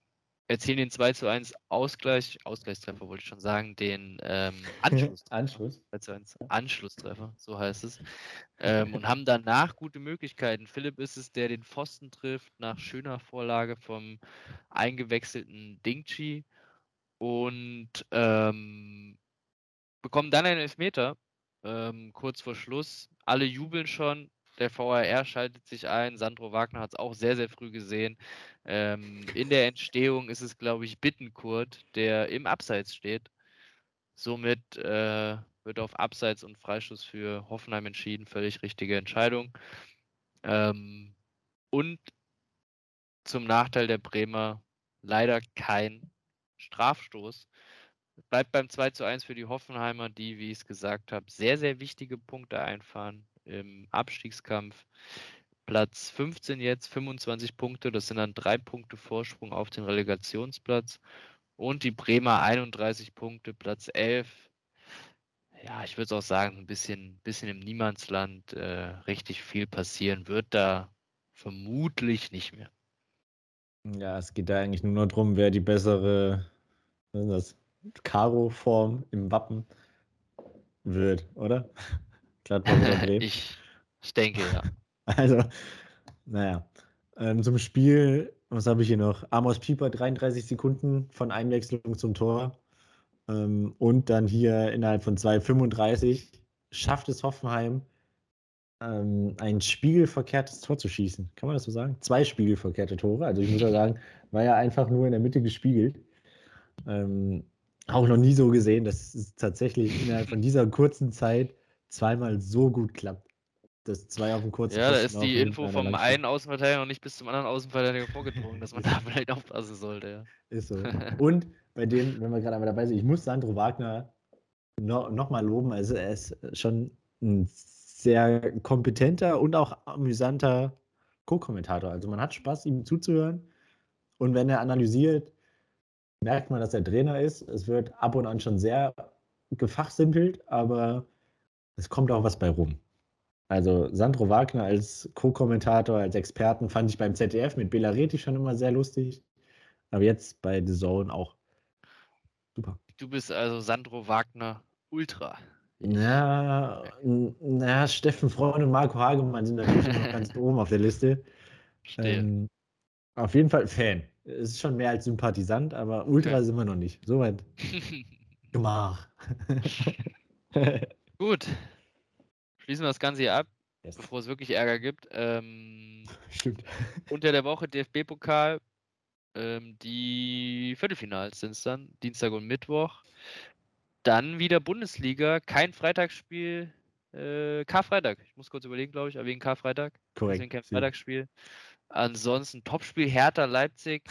erzielen den 2 zu 1 Ausgleich, Ausgleichstreffer wollte ich schon sagen, den ähm, Anschluss. Anschluss. 2 zu 1 Anschlusstreffer, so heißt es. Ähm, und haben danach gute Möglichkeiten. Philipp ist es, der den Pfosten trifft nach schöner Vorlage vom eingewechselten Dingchi und ähm, bekommen dann einen Elfmeter ähm, kurz vor Schluss. Alle jubeln schon. Der VAR schaltet sich ein. Sandro Wagner hat es auch sehr, sehr früh gesehen. Ähm, in der Entstehung ist es, glaube ich, Bittenkurt, der im Abseits steht. Somit äh, wird auf Abseits und Freischuss für Hoffenheim entschieden. Völlig richtige Entscheidung. Ähm, und zum Nachteil der Bremer leider kein Strafstoß. Bleibt beim 2 zu 1 für die Hoffenheimer, die, wie ich es gesagt habe, sehr, sehr wichtige Punkte einfahren im Abstiegskampf. Platz 15 jetzt, 25 Punkte, das sind dann drei Punkte Vorsprung auf den Relegationsplatz. Und die Bremer 31 Punkte, Platz 11. Ja, ich würde auch sagen, ein bisschen, bisschen im Niemandsland. Äh, richtig viel passieren wird da vermutlich nicht mehr. Ja, es geht da eigentlich nur noch darum, wer die bessere, Karo-Form im Wappen wird, oder? Gladbach oder Bremen. ich, ich denke, ja. Also, naja. Ähm, zum Spiel, was habe ich hier noch? Amos Pieper, 33 Sekunden von Einwechslung zum Tor. Ähm, und dann hier innerhalb von 2,35 schafft es Hoffenheim, ähm, ein spiegelverkehrtes Tor zu schießen. Kann man das so sagen? Zwei spiegelverkehrte Tore. Also ich muss ja sagen, war ja einfach nur in der Mitte gespiegelt. Ähm, auch noch nie so gesehen, dass es tatsächlich innerhalb von dieser kurzen Zeit zweimal so gut klappt. Das zwei auf dem kurzen Ja, da ist die Info vom einen Außenverteidiger noch nicht bis zum anderen Außenverteidiger vorgedrungen, dass man da vielleicht aufpassen sollte. Ja. Ist so. Und bei dem, wenn wir gerade einmal dabei sind, ich muss Sandro Wagner no, nochmal loben. Also er ist schon ein sehr kompetenter und auch amüsanter Co-Kommentator. Also man hat Spaß, ihm zuzuhören. Und wenn er analysiert, merkt man, dass er Trainer ist. Es wird ab und an schon sehr gefachsimpelt, aber es kommt auch was bei rum. Also Sandro Wagner als Co-Kommentator, als Experten fand ich beim ZDF mit Bela Reti schon immer sehr lustig. Aber jetzt bei The Zone auch super. Du bist also Sandro Wagner Ultra. Na, na Steffen Freund und Marco Hagemann sind natürlich noch ganz oben auf der Liste. Ähm, auf jeden Fall Fan. Es ist schon mehr als Sympathisant, aber Ultra okay. sind wir noch nicht. Soweit. Gemach. Gut. Schließen wir das Ganze hier ab, yes. bevor es wirklich Ärger gibt. Ähm, Stimmt. Unter der Woche DFB-Pokal. Ähm, die Viertelfinals sind es dann, Dienstag und Mittwoch. Dann wieder Bundesliga, kein Freitagsspiel, äh, Karfreitag. Ich muss kurz überlegen, glaube ich, aber wegen Karfreitag. Korrekt. Deswegen kein Freitagsspiel. Ansonsten Topspiel Hertha Leipzig.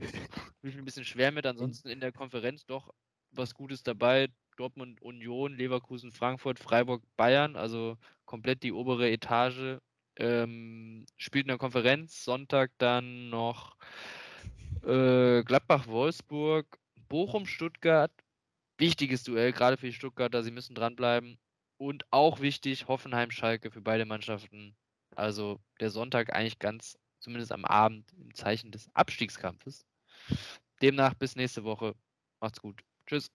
Ich ein bisschen schwer mit. Ansonsten in der Konferenz doch was Gutes dabei. Dortmund Union, Leverkusen Frankfurt, Freiburg Bayern. Also komplett die obere Etage. Ähm, spielt in der Konferenz. Sonntag dann noch äh, Gladbach Wolfsburg, Bochum Stuttgart. Wichtiges Duell, gerade für die Stuttgarter. Sie müssen dranbleiben. Und auch wichtig, Hoffenheim Schalke für beide Mannschaften. Also der Sonntag eigentlich ganz zumindest am Abend, im Zeichen des Abstiegskampfes. Demnach bis nächste Woche. Macht's gut. Tschüss.